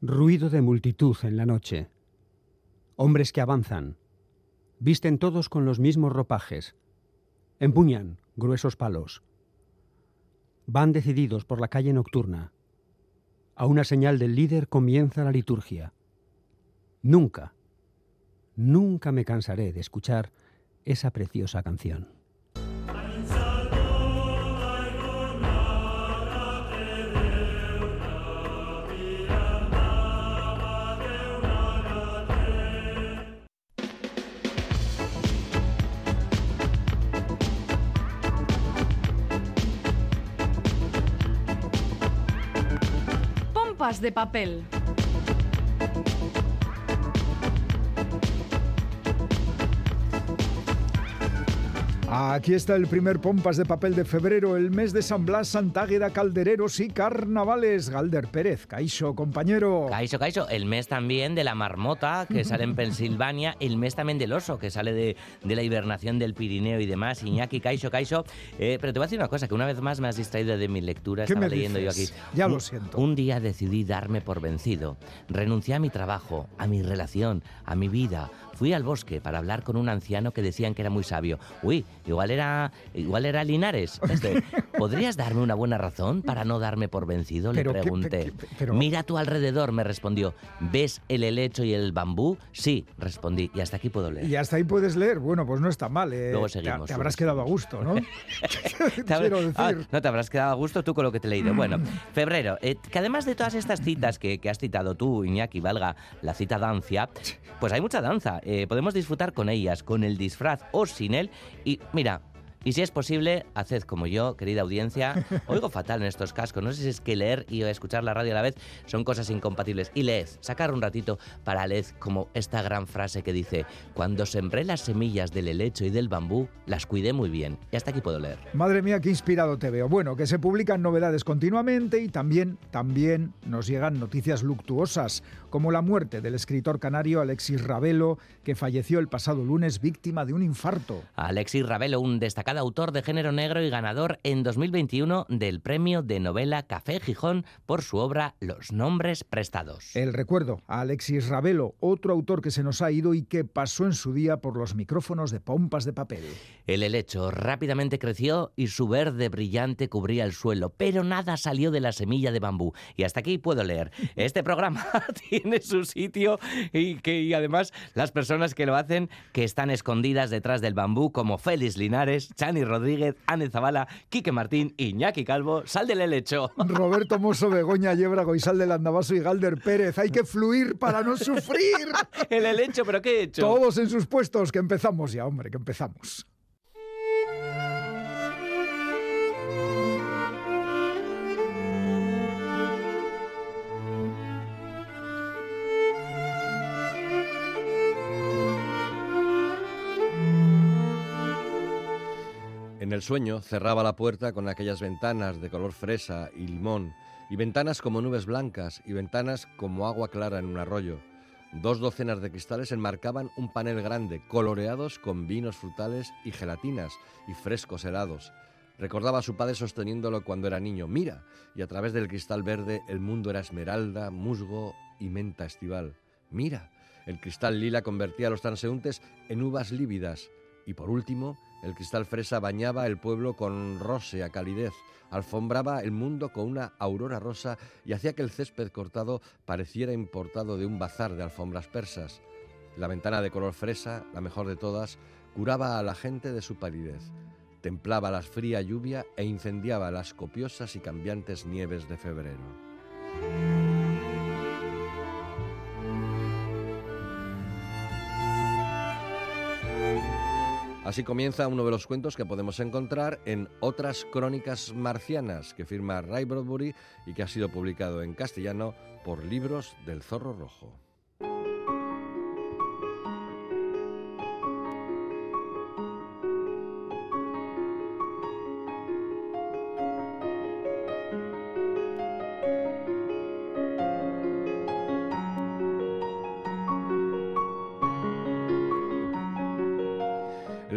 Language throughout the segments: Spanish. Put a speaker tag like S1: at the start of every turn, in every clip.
S1: Ruido de multitud en la noche. Hombres que avanzan. Visten todos con los mismos ropajes. Empuñan gruesos palos. Van decididos por la calle nocturna. A una señal del líder comienza la liturgia. Nunca, nunca me cansaré de escuchar esa preciosa canción.
S2: De papel.
S3: Aquí está el primer Pompas de Papel de febrero, el mes de San Blas, Santágueda, Caldereros y Carnavales. Galder Pérez, Caixo, compañero.
S4: Caixo, Caixo, el mes también de la marmota que sale en Pensilvania, el mes también del oso que sale de, de la hibernación del Pirineo y demás. Iñaki, Caixo, Caixo. Eh, pero te voy a decir una cosa, que una vez más me has distraído de mi lectura.
S3: ¿Qué
S4: Estaba
S3: me
S4: leyendo
S3: dices?
S4: yo aquí.
S3: Ya lo siento.
S4: Un día decidí darme por vencido. Renuncié a mi trabajo, a mi relación, a mi vida. Fui al bosque para hablar con un anciano que decían que era muy sabio. Uy, igual era, igual era Linares. Este, ¿Podrías darme una buena razón para no darme por vencido? Le
S3: qué-
S4: pregunté.
S3: pero-
S4: Mira a tu alrededor, me respondió. ¿Ves el helecho y el bambú? Sí, respondí. Y hasta aquí puedo leer.
S3: Y hasta ahí puedes leer. Bueno, pues no está mal. eh.
S4: Luego seguimos,
S3: Te, habrás quedado a gusto, ¿no? Quiero
S4: Ah,
S3: decir.
S4: no te habrás quedado a gusto tú con lo que te he leído. Bueno, febrero, eh, que además de todas estas citas que, que has citado tú, Iñaki, valga la cita dancia, pues hay mucha danza. Eh, podemos disfrutar con ellas, con el disfraz o sin él. Y mira. Y si es posible, haced como yo, querida audiencia. Oigo fatal en estos cascos. No sé si es que leer y escuchar la radio a la vez son cosas incompatibles. Y leed, sacar un ratito para leer como esta gran frase que dice: Cuando sembré las semillas del helecho y del bambú, las cuidé muy bien. Y hasta aquí puedo leer.
S3: Madre mía, qué inspirado te veo. Bueno, que se publican novedades continuamente y también, también nos llegan noticias luctuosas, como la muerte del escritor canario Alexis Ravelo, que falleció el pasado lunes víctima de un infarto.
S4: Alexis Ravelo, un destacado autor de género negro y ganador en 2021 del premio de novela Café Gijón por su obra Los nombres prestados.
S3: El recuerdo a Alexis Ravelo, otro autor que se nos ha ido y que pasó en su día por los micrófonos de pompas de papel.
S4: El helecho rápidamente creció y su verde brillante cubría el suelo, pero nada salió de la semilla de bambú. Y hasta aquí puedo leer. Este programa tiene su sitio y que y además las personas que lo hacen que están escondidas detrás del bambú como Félix Linares, Chani Rodríguez, Anne Zavala, Quique Martín, Iñaki Calvo, sal del helecho.
S3: Roberto Mosso, Begoña Yebra, Goizal del Andabaso y Galder Pérez. Hay que fluir para no sufrir.
S4: El helecho, pero ¿qué he hecho?
S3: Todos en sus puestos, que empezamos ya, hombre, que empezamos.
S5: En el sueño cerraba la puerta con aquellas ventanas de color fresa y limón, y ventanas como nubes blancas, y ventanas como agua clara en un arroyo. Dos docenas de cristales enmarcaban un panel grande, coloreados con vinos frutales y gelatinas, y frescos helados. Recordaba a su padre sosteniéndolo cuando era niño. Mira, y a través del cristal verde el mundo era esmeralda, musgo y menta estival. Mira, el cristal lila convertía a los transeúntes en uvas lívidas. Y por último, el cristal fresa bañaba el pueblo con rósea calidez, alfombraba el mundo con una aurora rosa y hacía que el césped cortado pareciera importado de un bazar de alfombras persas. La ventana de color fresa, la mejor de todas, curaba a la gente de su palidez, templaba la fría lluvia e incendiaba las copiosas y cambiantes nieves de febrero. Así comienza uno de los cuentos que podemos encontrar en Otras Crónicas Marcianas, que firma Ray Bradbury y que ha sido publicado en castellano por Libros del Zorro Rojo.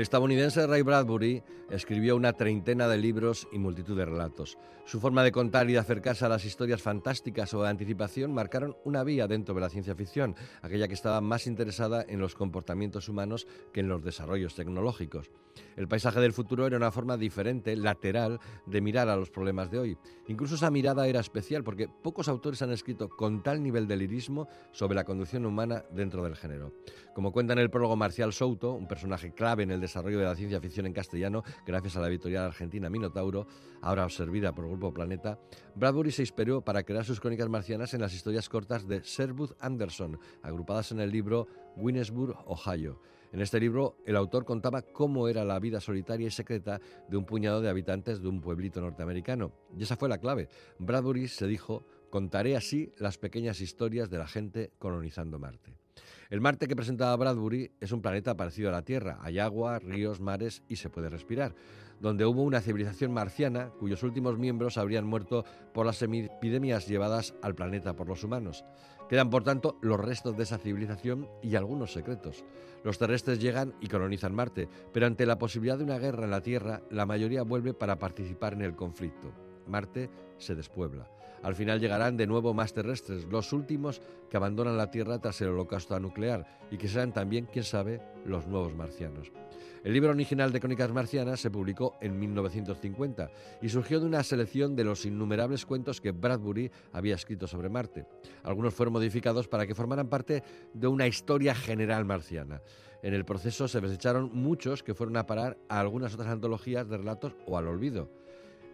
S5: Estadounidense Ray Bradbury escribió una treintena de libros y multitud de relatos. Su forma de contar y de acercarse a las historias fantásticas o de anticipación marcaron una vía dentro de la ciencia ficción, aquella que estaba más interesada en los comportamientos humanos que en los desarrollos tecnológicos. El paisaje del futuro era una forma diferente, lateral, de mirar a los problemas de hoy. Incluso esa mirada era especial porque pocos autores han escrito con tal nivel de lirismo sobre la conducción humana dentro del género. Como cuenta en el prólogo Marcial Souto, un personaje clave en el desarrollo de la ciencia ficción en castellano, gracias a la editorial argentina Minotauro, ahora absorbida por el Grupo Planeta, Bradbury se inspiró para crear sus crónicas marcianas en las historias cortas de Sherwood Anderson, agrupadas en el libro Winnesburg, Ohio. En este libro, el autor contaba cómo era la vida solitaria y secreta de un puñado de habitantes de un pueblito norteamericano. Y esa fue la clave. Bradbury se dijo, contaré así las pequeñas historias de la gente colonizando Marte. El Marte que presentaba Bradbury es un planeta parecido a la Tierra. Hay agua, ríos, mares y se puede respirar. Donde hubo una civilización marciana cuyos últimos miembros habrían muerto por las epidemias llevadas al planeta por los humanos. Quedan, por tanto, los restos de esa civilización y algunos secretos. Los terrestres llegan y colonizan Marte, pero ante la posibilidad de una guerra en la Tierra, la mayoría vuelve para participar en el conflicto. Marte se despuebla. Al final llegarán de nuevo más terrestres, los últimos que abandonan la Tierra tras el holocausto nuclear y que serán también, quién sabe, los nuevos marcianos. El libro original de Crónicas Marcianas se publicó en 1950 y surgió de una selección de los innumerables cuentos que Bradbury había escrito sobre Marte. Algunos fueron modificados para que formaran parte de una historia general marciana. En el proceso se desecharon muchos que fueron a parar a algunas otras antologías de relatos o al olvido.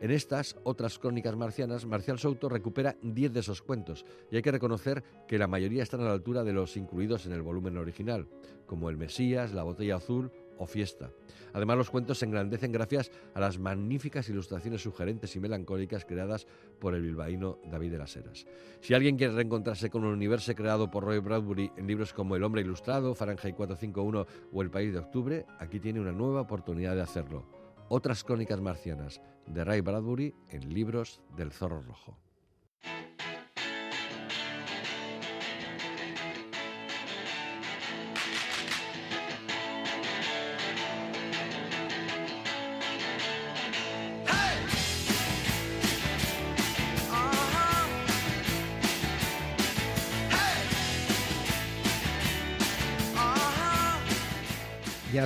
S5: En estas otras crónicas marcianas, Marcial Souto recupera 10 de esos cuentos y hay que reconocer que la mayoría están a la altura de los incluidos en el volumen original, como El Mesías, La Botella Azul o Fiesta. Además, los cuentos se engrandecen gracias a las magníficas ilustraciones sugerentes y melancólicas creadas por el bilbaíno David de las Heras. Si alguien quiere reencontrarse con un universo creado por Roy Bradbury en libros como El hombre ilustrado, Fahrenheit 451 o El país de octubre, aquí tiene una nueva oportunidad de hacerlo. Otras crónicas marcianas de Ray Bradbury en libros del Zorro Rojo.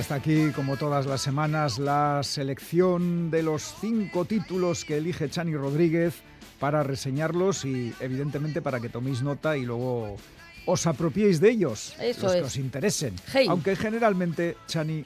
S3: Hasta aquí, como todas las semanas, la selección de los cinco títulos que elige Chani Rodríguez para reseñarlos y, evidentemente, para que toméis nota y luego os apropiéis de ellos,
S6: Eso
S3: los que os interesen.
S6: Hey.
S3: Aunque generalmente Chani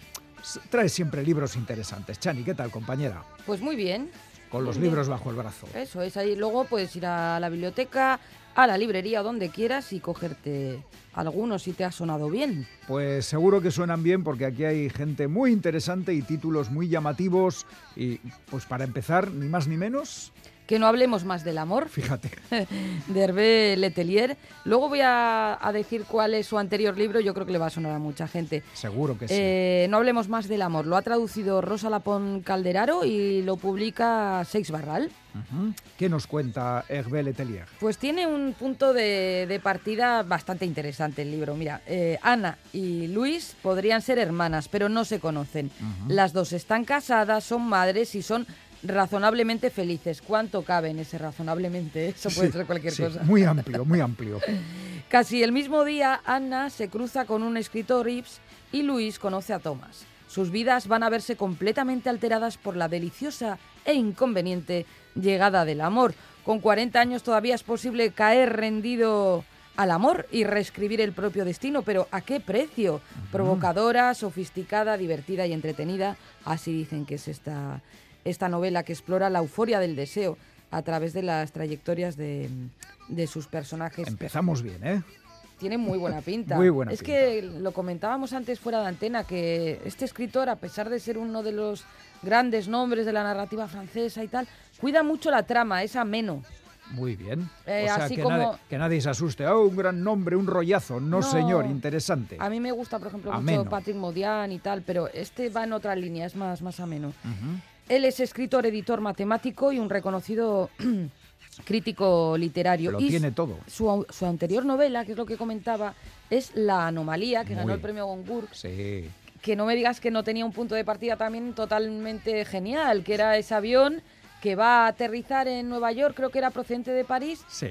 S3: trae siempre libros interesantes. Chani, ¿qué tal, compañera?
S6: Pues muy bien.
S3: Con los
S6: Muy bien.
S3: libros bajo el brazo.
S6: Eso es, ahí luego puedes ir a la biblioteca, a la librería, donde quieras y cogerte algunos si te ha sonado bien.
S3: Pues seguro que suenan bien porque aquí hay gente muy interesante y títulos muy llamativos. Y pues para empezar, ni más ni menos,
S6: Que no hablemos más del amor,
S3: fíjate.
S6: de Hervé Letelier. Luego voy a, a decir cuál es su anterior libro, yo creo que le va a sonar a mucha gente.
S3: Seguro que sí.
S6: Eh, no hablemos más del amor. Lo ha traducido Rosa Lapón Calderaro y lo publica Seix Barral.
S3: ¿Qué nos cuenta Hervé Letelier?
S6: Pues tiene un punto de, de partida bastante interesante el libro. Mira, eh, Ana y Luis podrían ser hermanas, pero no se conocen. Las dos están casadas, son madres y son razonablemente felices. ¿Cuánto cabe en ese razonablemente? Eso puede
S3: Sí,
S6: ser cualquier
S3: sí,
S6: cosa.
S3: Muy amplio, muy amplio.
S6: Casi el mismo día, Anna se cruza con un escritor Ips y Luis conoce a Thomas. Sus vidas van a verse completamente alteradas por la deliciosa e inconveniente llegada del amor. Con 40 años todavía es posible caer rendido al amor y reescribir el propio destino, pero ¿a qué precio? Provocadora, sofisticada, divertida y entretenida. Así dicen que es esta, esta novela que explora la euforia del deseo a través de las trayectorias de, de sus personajes
S3: Empezamos bien, ¿eh?
S6: tiene muy buena pinta.
S3: Muy buena
S6: es
S3: pinta.
S6: que lo comentábamos antes fuera de antena, que este escritor, a pesar de ser uno de los grandes nombres de la narrativa francesa y tal, cuida mucho la trama, es ameno.
S3: Muy bien.
S6: Eh,
S3: o sea,
S6: así
S3: que,
S6: como-
S3: nadie, que nadie se asuste. Oh, un gran nombre, un rollazo. No,
S6: No.
S3: señor, interesante.
S6: A mí me gusta, por ejemplo,
S3: Ameno.
S6: mucho Patrick Modian y tal, pero este va en otra línea, es más, más ameno.
S3: Ujú.
S6: Él es escritor, editor, matemático y un reconocido crítico literario.
S3: Lo
S6: Y
S3: tiene todo.
S6: Su, su anterior novela, que es lo que comentaba, es La Anomalía, que ganó el premio Goncourt,
S3: Sí.
S6: que no me digas que no tenía un punto de partida también totalmente genial, que era ese avión que va a aterrizar en Nueva York, creo que era procedente de París,
S3: Sí.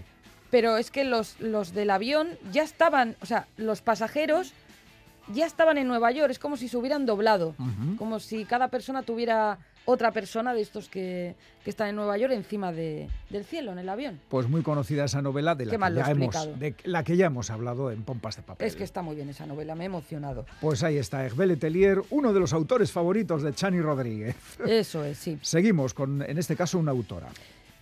S6: pero es que los, los del avión ya estaban, o sea, los pasajeros ya estaban en Nueva York, es como si se hubieran doblado, como si cada persona tuviera otra persona de estos que, que están en Nueva York encima de- del cielo, en el avión.
S3: Pues muy conocida esa novela de la, ya hemos, de que ya hemos hablado en Pompas de Papel.
S6: Es que está muy bien esa novela, me he emocionado.
S3: Pues ahí está, Hervé Letelier, uno de los autores favoritos de Chani Rodríguez.
S6: Eso es, sí.
S3: Seguimos con, en este caso, una autora.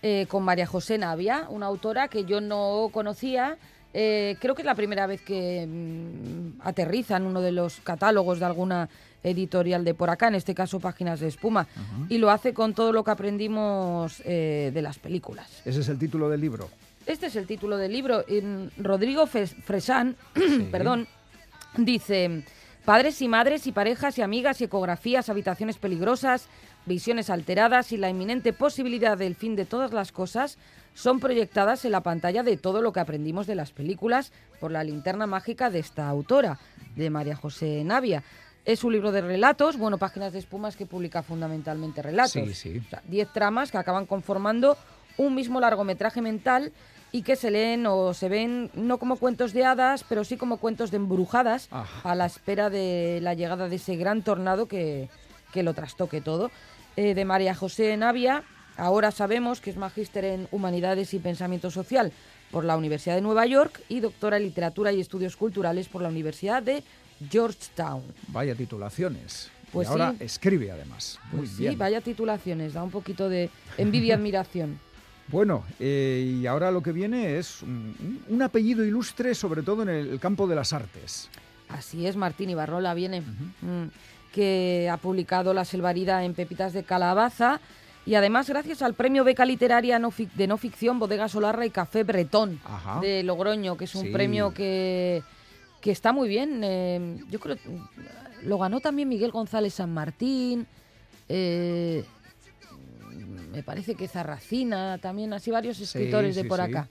S6: eh, con María José Navia, una autora que yo no conocía. Eh, creo que es la primera vez que mm, aterriza en uno de los catálogos de alguna editorial de por acá, en este caso Páginas de Espuma, y lo hace con todo lo que aprendimos eh, de las películas.
S3: Ese es el título del libro.
S6: Este es el título del libro. Rodrigo Fes- Fresán, perdón, dice, padres y madres y parejas y amigas y ecografías, habitaciones peligrosas, visiones alteradas y la inminente posibilidad del fin de todas las cosas son proyectadas en la pantalla de todo lo que aprendimos de las películas por la linterna mágica de esta autora, de María José Navia. Es un libro de relatos, bueno, páginas de espumas que publica fundamentalmente relatos.
S3: Sí, sí.
S6: O sea, diez tramas que acaban conformando un mismo largometraje mental y que se leen o se ven no como cuentos de hadas, pero sí como cuentos de embrujadas
S3: Ajá.
S6: a la espera de la llegada de ese gran tornado que, que lo trastoque todo. Eh, de María José Navia, ahora sabemos que es magíster en Humanidades y Pensamiento Social por la Universidad de Nueva York y doctora en Literatura y Estudios Culturales por la Universidad de Georgetown.
S3: Vaya titulaciones.
S6: Pues
S3: y ahora
S6: sí.
S3: escribe además. Muy
S6: Pues sí,
S3: bien.
S6: vaya titulaciones, da un poquito de envidia y admiración.
S3: Bueno, eh, y ahora lo que viene es un, apellido ilustre, sobre todo en el campo de las artes.
S6: Así es, Martín Ibarrola viene, mm, que ha publicado La Selvarida en Pepitas de Calabaza y además gracias al premio Beca Literaria no de no ficción Bodega Solarra y Café Bretón
S3: Ajá.
S6: de Logroño, que es un
S3: Sí.
S6: premio que, que está muy bien. eh, yo creo lo ganó también Miguel González San Martín. eh, me parece que Zarracina, también así varios escritores de
S3: sí,
S6: por
S3: sí.
S6: acá.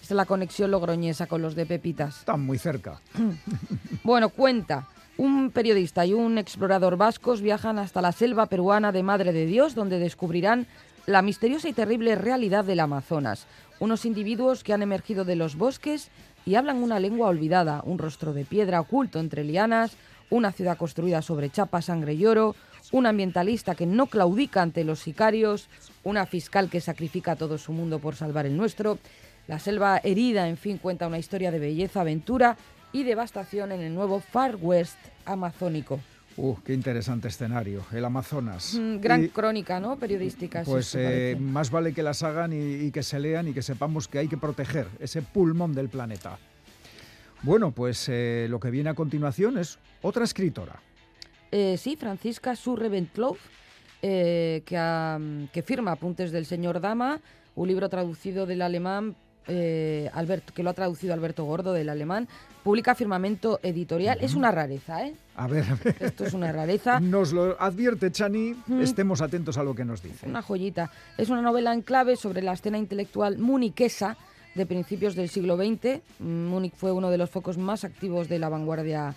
S6: Esta es la conexión logroñesa con los de Pepitas.
S3: Están muy cerca.
S6: Bueno, cuenta. Un periodista y un explorador vascos viajan hasta la selva peruana de Madre de Dios, donde descubrirán la misteriosa y terrible realidad del Amazonas. Unos individuos que han emergido de los bosques y hablan una lengua olvidada, un rostro de piedra oculto entre lianas, una ciudad construida sobre chapa, sangre y oro, un ambientalista que no claudica ante los sicarios, una fiscal que sacrifica todo su mundo por salvar el nuestro. La selva herida, en fin, cuenta una historia de belleza, aventura y devastación en el nuevo Far West amazónico.
S3: Uh, qué interesante escenario. El Amazonas.
S6: Mm, gran
S3: Y,
S6: crónica, ¿no? Periodística. es
S3: pues eh, más vale que las hagan y, y que se lean y que sepamos que hay que proteger ese pulmón del planeta. Bueno, pues eh, lo que viene a continuación es otra escritora.
S6: Eh, sí, Francisca Surreventlov, eh, que, ha- que firma Apuntes del Señor Dama, un libro traducido del alemán, Alberto, que lo ha traducido Alberto Gordo del alemán, publica Firmamento Editorial. Es una rareza, ¿eh?
S3: A ver, a ver.
S6: Esto es una rareza.
S3: Nos lo advierte Chani, estemos atentos a lo que nos dice.
S6: Una joyita. Es una novela en clave sobre la escena intelectual muniquesa de principios del siglo XX. Múnich fue uno de los focos más activos de la vanguardia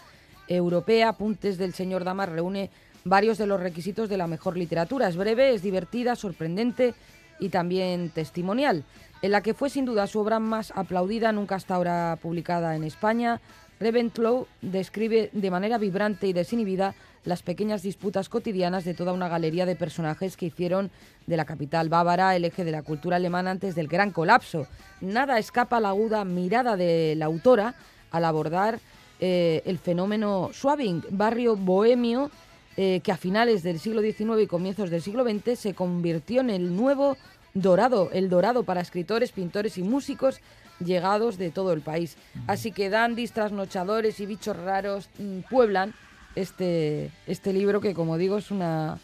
S6: europea. Apuntes del señor Damas reúne varios de los requisitos de la mejor literatura. Es breve, es divertida, sorprendente y también testimonial. En la que fue sin duda su obra más aplaudida, nunca hasta ahora publicada en España, Reventlow describe de manera vibrante y desinhibida las pequeñas disputas cotidianas de toda una galería de personajes que hicieron de la capital bávara el eje de la cultura alemana antes del gran colapso. Nada escapa a la aguda mirada de la autora al abordar eh, el fenómeno Schwabing, barrio bohemio eh, que a finales del siglo XIX y comienzos del siglo XX se convirtió en el nuevo dorado, el dorado para escritores, pintores y músicos llegados de todo el país. Así que dandis, trasnochadores y bichos raros mm, pueblan este, este libro que, como digo, es una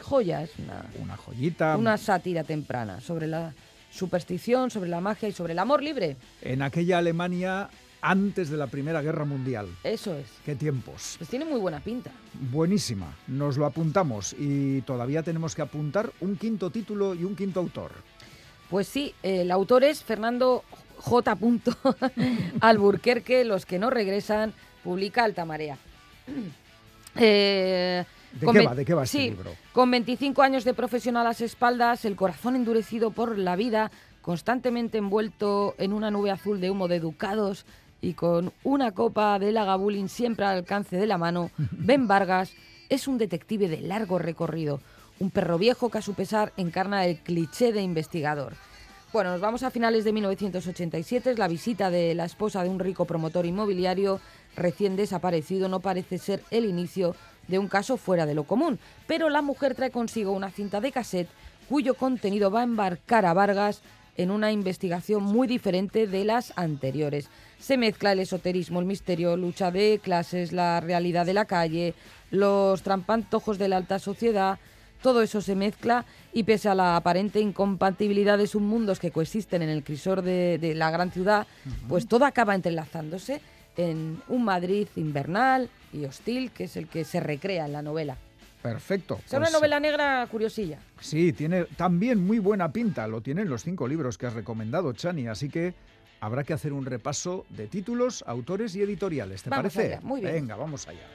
S6: joya, es una,
S3: Una joyita.
S6: una sátira temprana sobre la superstición, sobre la magia y sobre el amor libre.
S3: En aquella Alemania antes de la Primera Guerra Mundial.
S6: Eso es.
S3: Qué tiempos.
S6: Pues tiene muy buena pinta.
S3: Buenísima. Nos lo apuntamos y todavía tenemos que apuntar un quinto título y un quinto autor.
S6: Pues sí, el autor es Fernando J. Alburquerque, Los que no regresan, publica Altamarea. Eh,
S3: ¿De qué va? ¿De qué va este
S6: sí,
S3: libro?
S6: Con 25 años de profesión a las espaldas, el corazón endurecido por la vida, constantemente envuelto en una nube azul de humo de ducados y con una copa de Lagavulin siempre al alcance de la mano, Ben Vargas es un detective de largo recorrido, un perro viejo que a su pesar encarna el cliché de investigador. Bueno, nos vamos a finales de 1987. Es la visita de la esposa de un rico promotor inmobiliario recién desaparecido. No parece ser el inicio de un caso fuera de lo común. Pero la mujer trae consigo una cinta de cassette cuyo contenido va a embarcar a Vargas en una investigación muy diferente de las anteriores. Se mezcla el esoterismo, el misterio, lucha de clases, la realidad de la calle, los trampantojos de la alta sociedad. Todo eso se mezcla y pese a la aparente incompatibilidad de submundos que coexisten en el crisor de, de la gran ciudad, pues todo acaba entrelazándose en un Madrid invernal y hostil, que es el que se recrea en la novela.
S3: Perfecto.
S6: Es una
S3: pues,
S6: novela negra curiosilla.
S3: Sí, tiene también muy buena pinta. Lo tienen los cinco libros que has recomendado, Chani. Así que habrá que hacer un repaso de títulos, autores y editoriales. ¿Te
S6: Vamos
S3: parece?
S6: allá, muy bien.
S3: Venga, vamos allá.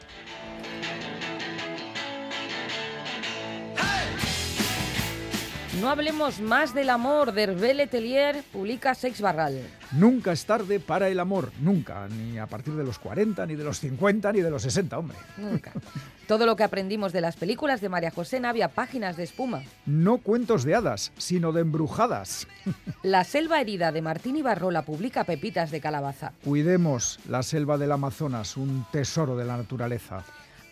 S6: No hablemos más del amor. Dervé Letelier publica Sex Barral.
S3: Nunca es tarde para el amor. Nunca. Ni a partir de los 40, ni de los 50, ni de los 60, hombre.
S6: Nunca. Todo lo que aprendimos de las películas de María José Navia, páginas de espuma.
S3: No cuentos de hadas, sino de embrujadas.
S6: La selva herida de Martín Ibarrola publica Pepitas de Calabaza.
S3: Cuidemos la selva del Amazonas, un tesoro de la naturaleza.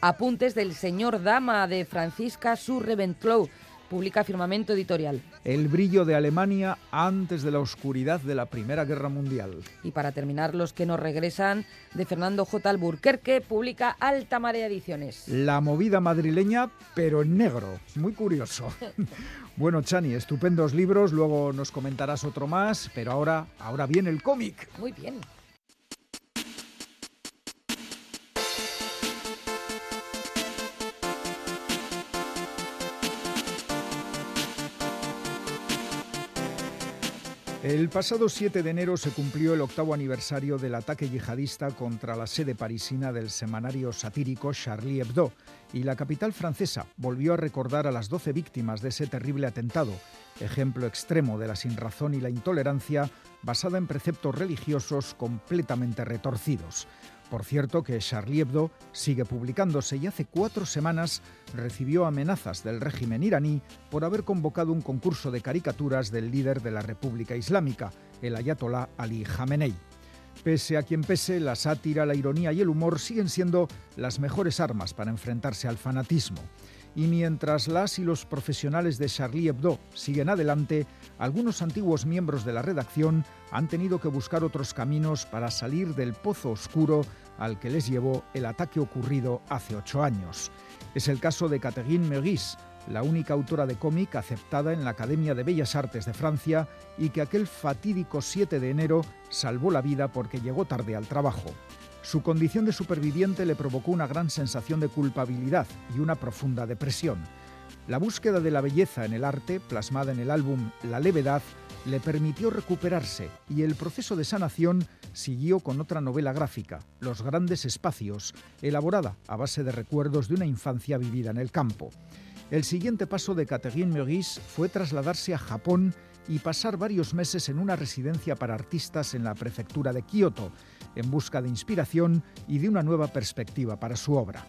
S6: Apuntes del señor Dama de Francisca Surreventlou publica Firmamento Editorial.
S3: El brillo de Alemania antes de la oscuridad de la Primera Guerra Mundial.
S6: Y para terminar, Los que nos regresan de Fernando J. Alburquerque publica Alta Marea Ediciones.
S3: La movida madrileña, pero en negro. Muy curioso. bueno, Chani, estupendos libros, luego nos comentarás otro más, pero ahora, ahora viene el cómic.
S6: Muy bien.
S3: El pasado 7 de enero se cumplió el octavo aniversario del ataque yihadista contra la sede parisina del semanario satírico Charlie Hebdo y la capital francesa volvió a recordar a las 12 víctimas de ese terrible atentado, ejemplo extremo de la sinrazón y la intolerancia basada en preceptos religiosos completamente retorcidos. Por cierto que Charlie Hebdo sigue publicándose y hace cuatro semanas recibió amenazas del régimen iraní por haber convocado un concurso de caricaturas del líder de la República Islámica, el ayatolá Ali Khamenei. Pese a quien pese, la sátira, la ironía y el humor siguen siendo las mejores armas para enfrentarse al fanatismo. Y mientras las y los profesionales de Charlie Hebdo siguen adelante, algunos antiguos miembros de la redacción han tenido que buscar otros caminos para salir del pozo oscuro al que les llevó el ataque ocurrido hace ocho años. Es el caso de Catherine Meurice, la única autora de cómic aceptada en la Academia de Bellas Artes de Francia y que aquel fatídico 7 de enero salvó la vida porque llegó tarde al trabajo. Su condición de superviviente le provocó una gran sensación de culpabilidad y una profunda depresión. La búsqueda de la belleza en el arte, plasmada en el álbum La levedad, le permitió recuperarse y el proceso de sanación siguió con otra novela gráfica, Los grandes espacios, elaborada a base de recuerdos de una infancia vivida en el campo. El siguiente paso de Catherine Meurice fue trasladarse a Japón y pasar varios meses en una residencia para artistas en la prefectura de Kioto, en busca de inspiración y de una nueva perspectiva para su obra.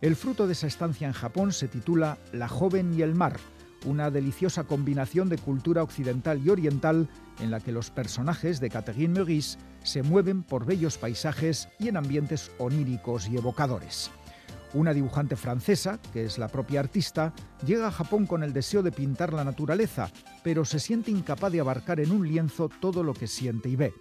S3: El fruto de esa estancia en Japón se titula La joven y el mar, una deliciosa combinación de cultura occidental y oriental en la que los personajes de Catherine Meurice se mueven por bellos paisajes y en ambientes oníricos y evocadores. Una dibujante francesa, que es la propia artista, llega a Japón con el deseo de pintar la naturaleza, pero se siente incapaz de abarcar en un lienzo todo lo que siente y ve.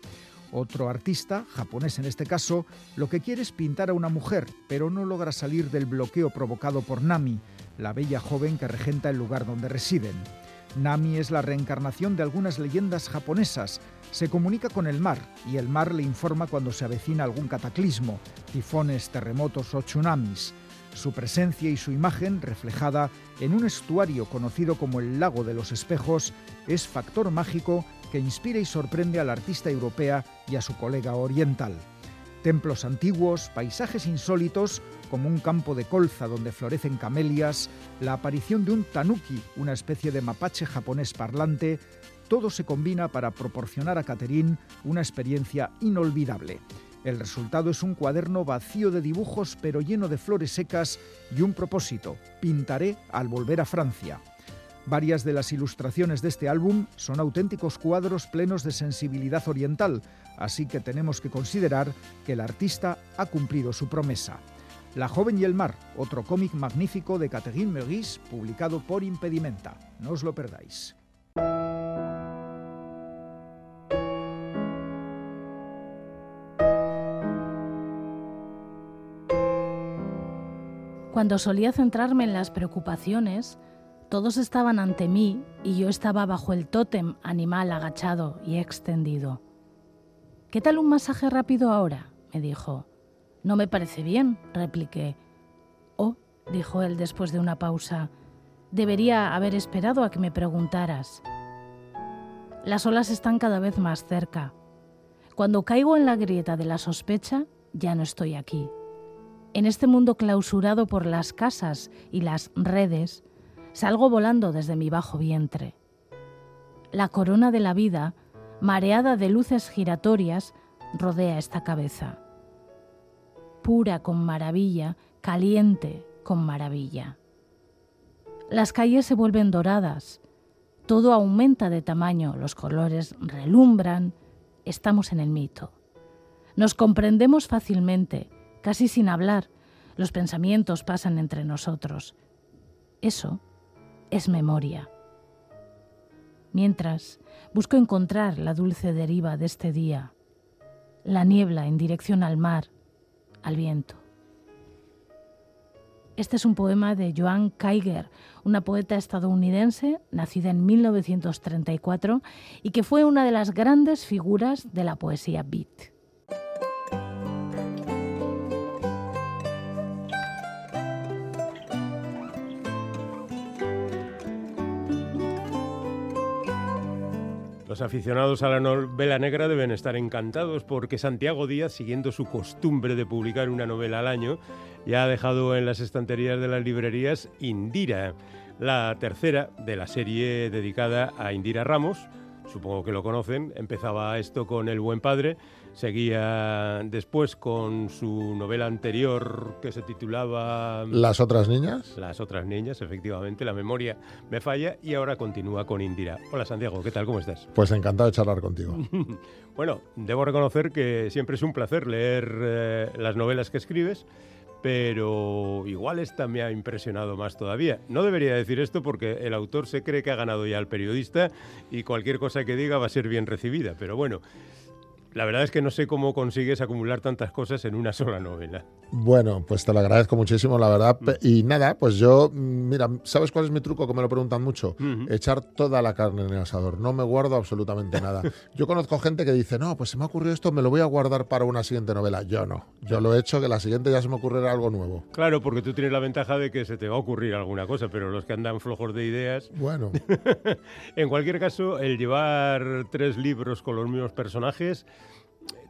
S3: Otro artista, japonés en este caso, lo que quiere es pintar a una mujer, pero no logra salir del bloqueo provocado por Nami, la bella joven que regenta el lugar donde residen. Nami es la reencarnación de algunas leyendas japonesas. Se comunica con el mar y el mar le informa cuando se avecina algún cataclismo, tifones, terremotos o tsunamis. Su presencia y su imagen, reflejada en un estuario conocido como el Lago de los Espejos, es factor mágico que inspira y sorprende a la artista europea y a su colega oriental. Templos antiguos, paisajes insólitos, como un campo de colza donde florecen camelias, la aparición de un tanuki, una especie de mapache japonés parlante, todo se combina para proporcionar a Catherine una experiencia inolvidable. El resultado es un cuaderno vacío de dibujos pero lleno de flores secas y un propósito, pintaré al volver a Francia. Varias de las ilustraciones de este álbum son auténticos cuadros plenos de sensibilidad oriental, así que tenemos que considerar que el artista ha cumplido su promesa. La joven y el mar, otro cómic magnífico de Catherine Meurice, publicado por Impedimenta. No os lo perdáis.
S7: Cuando solía centrarme en las preocupaciones, todos estaban ante mí y yo estaba bajo el tótem animal agachado y extendido. ¿Qué tal un masaje rápido ahora? me dijo. No me parece bien, repliqué. Oh, dijo él después de una pausa, debería haber esperado a que me preguntaras. Las olas están cada vez más cerca. Cuando caigo en la grieta de la sospecha, ya no estoy aquí. En este mundo clausurado por las casas y las redes, Salgo volando desde mi bajo vientre. La corona de la vida, mareada de luces giratorias, rodea esta cabeza. Pura con maravilla, caliente con maravilla. Las calles se vuelven doradas, todo aumenta de tamaño, los colores relumbran, estamos en el mito. Nos comprendemos fácilmente, casi sin hablar, los pensamientos pasan entre nosotros. Eso es memoria. Mientras busco encontrar la dulce deriva de este día, la niebla en dirección al mar, al viento. Este es un poema de Joan Kaiger, una poeta estadounidense nacida en 1934 y que fue una de las grandes figuras de la poesía beat.
S8: Los aficionados a la novela negra deben estar encantados porque Santiago Díaz, siguiendo su costumbre de publicar una novela al año, ya ha dejado en las estanterías de las librerías Indira, la tercera de la serie dedicada a Indira Ramos. Supongo que lo conocen. Empezaba esto con El buen padre Seguía después con su novela anterior que se titulaba
S9: Las otras niñas.
S8: Las otras niñas, efectivamente, la memoria me falla y ahora continúa con Indira. Hola Santiago, ¿qué tal? ¿Cómo estás?
S9: Pues encantado de charlar contigo.
S8: bueno, debo reconocer que siempre es un placer leer eh, las novelas que escribes pero igual esta me ha impresionado más todavía. No debería decir esto porque el autor se cree que ha ganado ya al periodista y cualquier cosa que diga va a ser bien recibida, pero bueno, la verdad es que no sé cómo consigues acumular tantas cosas en una sola novela.
S9: Bueno, pues te lo agradezco muchísimo, la verdad. Mm. Y nada, pues yo, mira, ¿sabes cuál es mi truco? Que me lo preguntan mucho. Echar toda la carne en el asador. No me guardo absolutamente nada. yo conozco gente que dice, no, pues se me ha ocurrido esto, me lo voy a guardar para una siguiente novela. Yo no. Yo lo he hecho, que la siguiente ya se me ocurrirá algo nuevo.
S8: Claro, porque tú tienes la ventaja de que se te va a ocurrir alguna cosa, pero los que andan flojos de ideas...
S9: Bueno.
S8: en cualquier caso, el llevar tres libros con los mismos personajes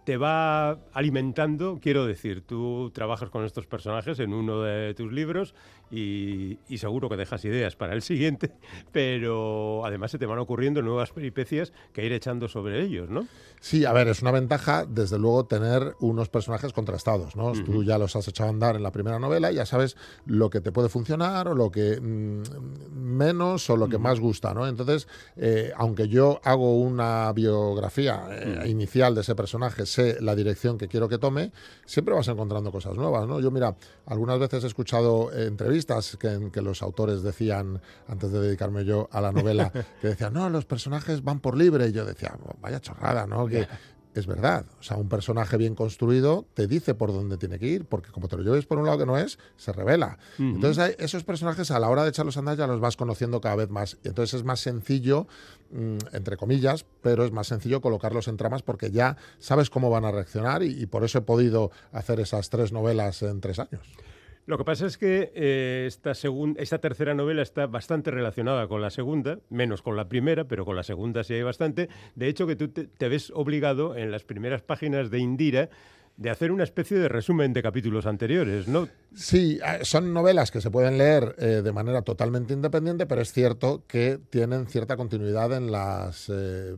S8: te va alimentando, quiero decir, tú trabajas con estos personajes en uno de tus libros y, seguro que dejas ideas para el siguiente, pero además se te van ocurriendo nuevas peripecias que ir echando sobre ellos, ¿no?
S9: Sí, a ver, es una ventaja, desde luego, tener unos personajes contrastados, ¿no? Tú ya los has echado a andar en la primera novela y ya sabes lo que te puede funcionar o lo que mm, menos o lo que más gusta, ¿no? Entonces, eh, aunque yo hago una biografía eh, inicial de ese personaje, sé la dirección que quiero que tome, siempre vas encontrando cosas nuevas, ¿no? Yo, mira, algunas veces he escuchado entrevistas que, en que los autores decían, antes de dedicarme yo a la novela, que decían, no, los personajes van por libre. Y yo decía, vaya chorrada, ¿no? Que es verdad. O sea, un personaje bien construido te dice por dónde tiene que ir, porque como te lo lleves por un lado que no es, se revela. Entonces, esos personajes a la hora de echarlos a andar ya los vas conociendo cada vez más. Y entonces es más sencillo, mm, entre comillas, pero es más sencillo colocarlos en tramas porque ya sabes cómo van a reaccionar y por eso he podido hacer esas tres novelas en tres años.
S8: Lo que pasa es que eh, esta, esta tercera novela está bastante relacionada con la segunda, menos con la primera, pero con la segunda sí hay bastante. De hecho, que tú te, ves obligado en las primeras páginas de Indira de hacer una especie de resumen de capítulos anteriores, ¿no?
S9: Sí, eh, son novelas que se pueden leer eh, de manera totalmente independiente, pero es cierto que tienen cierta continuidad en, las, eh,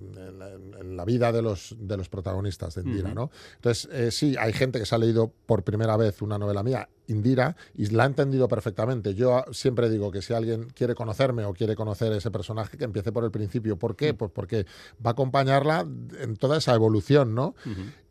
S9: en, la, vida de los, de los protagonistas de Indira, ¿no? Entonces, sí, hay gente que se ha leído por primera vez una novela mía, Indira, y la ha entendido perfectamente. Yo siempre digo que si alguien quiere conocerme o quiere conocer ese personaje, que empiece por el principio. ¿Por qué? Pues porque va a acompañarla en toda esa evolución, ¿no?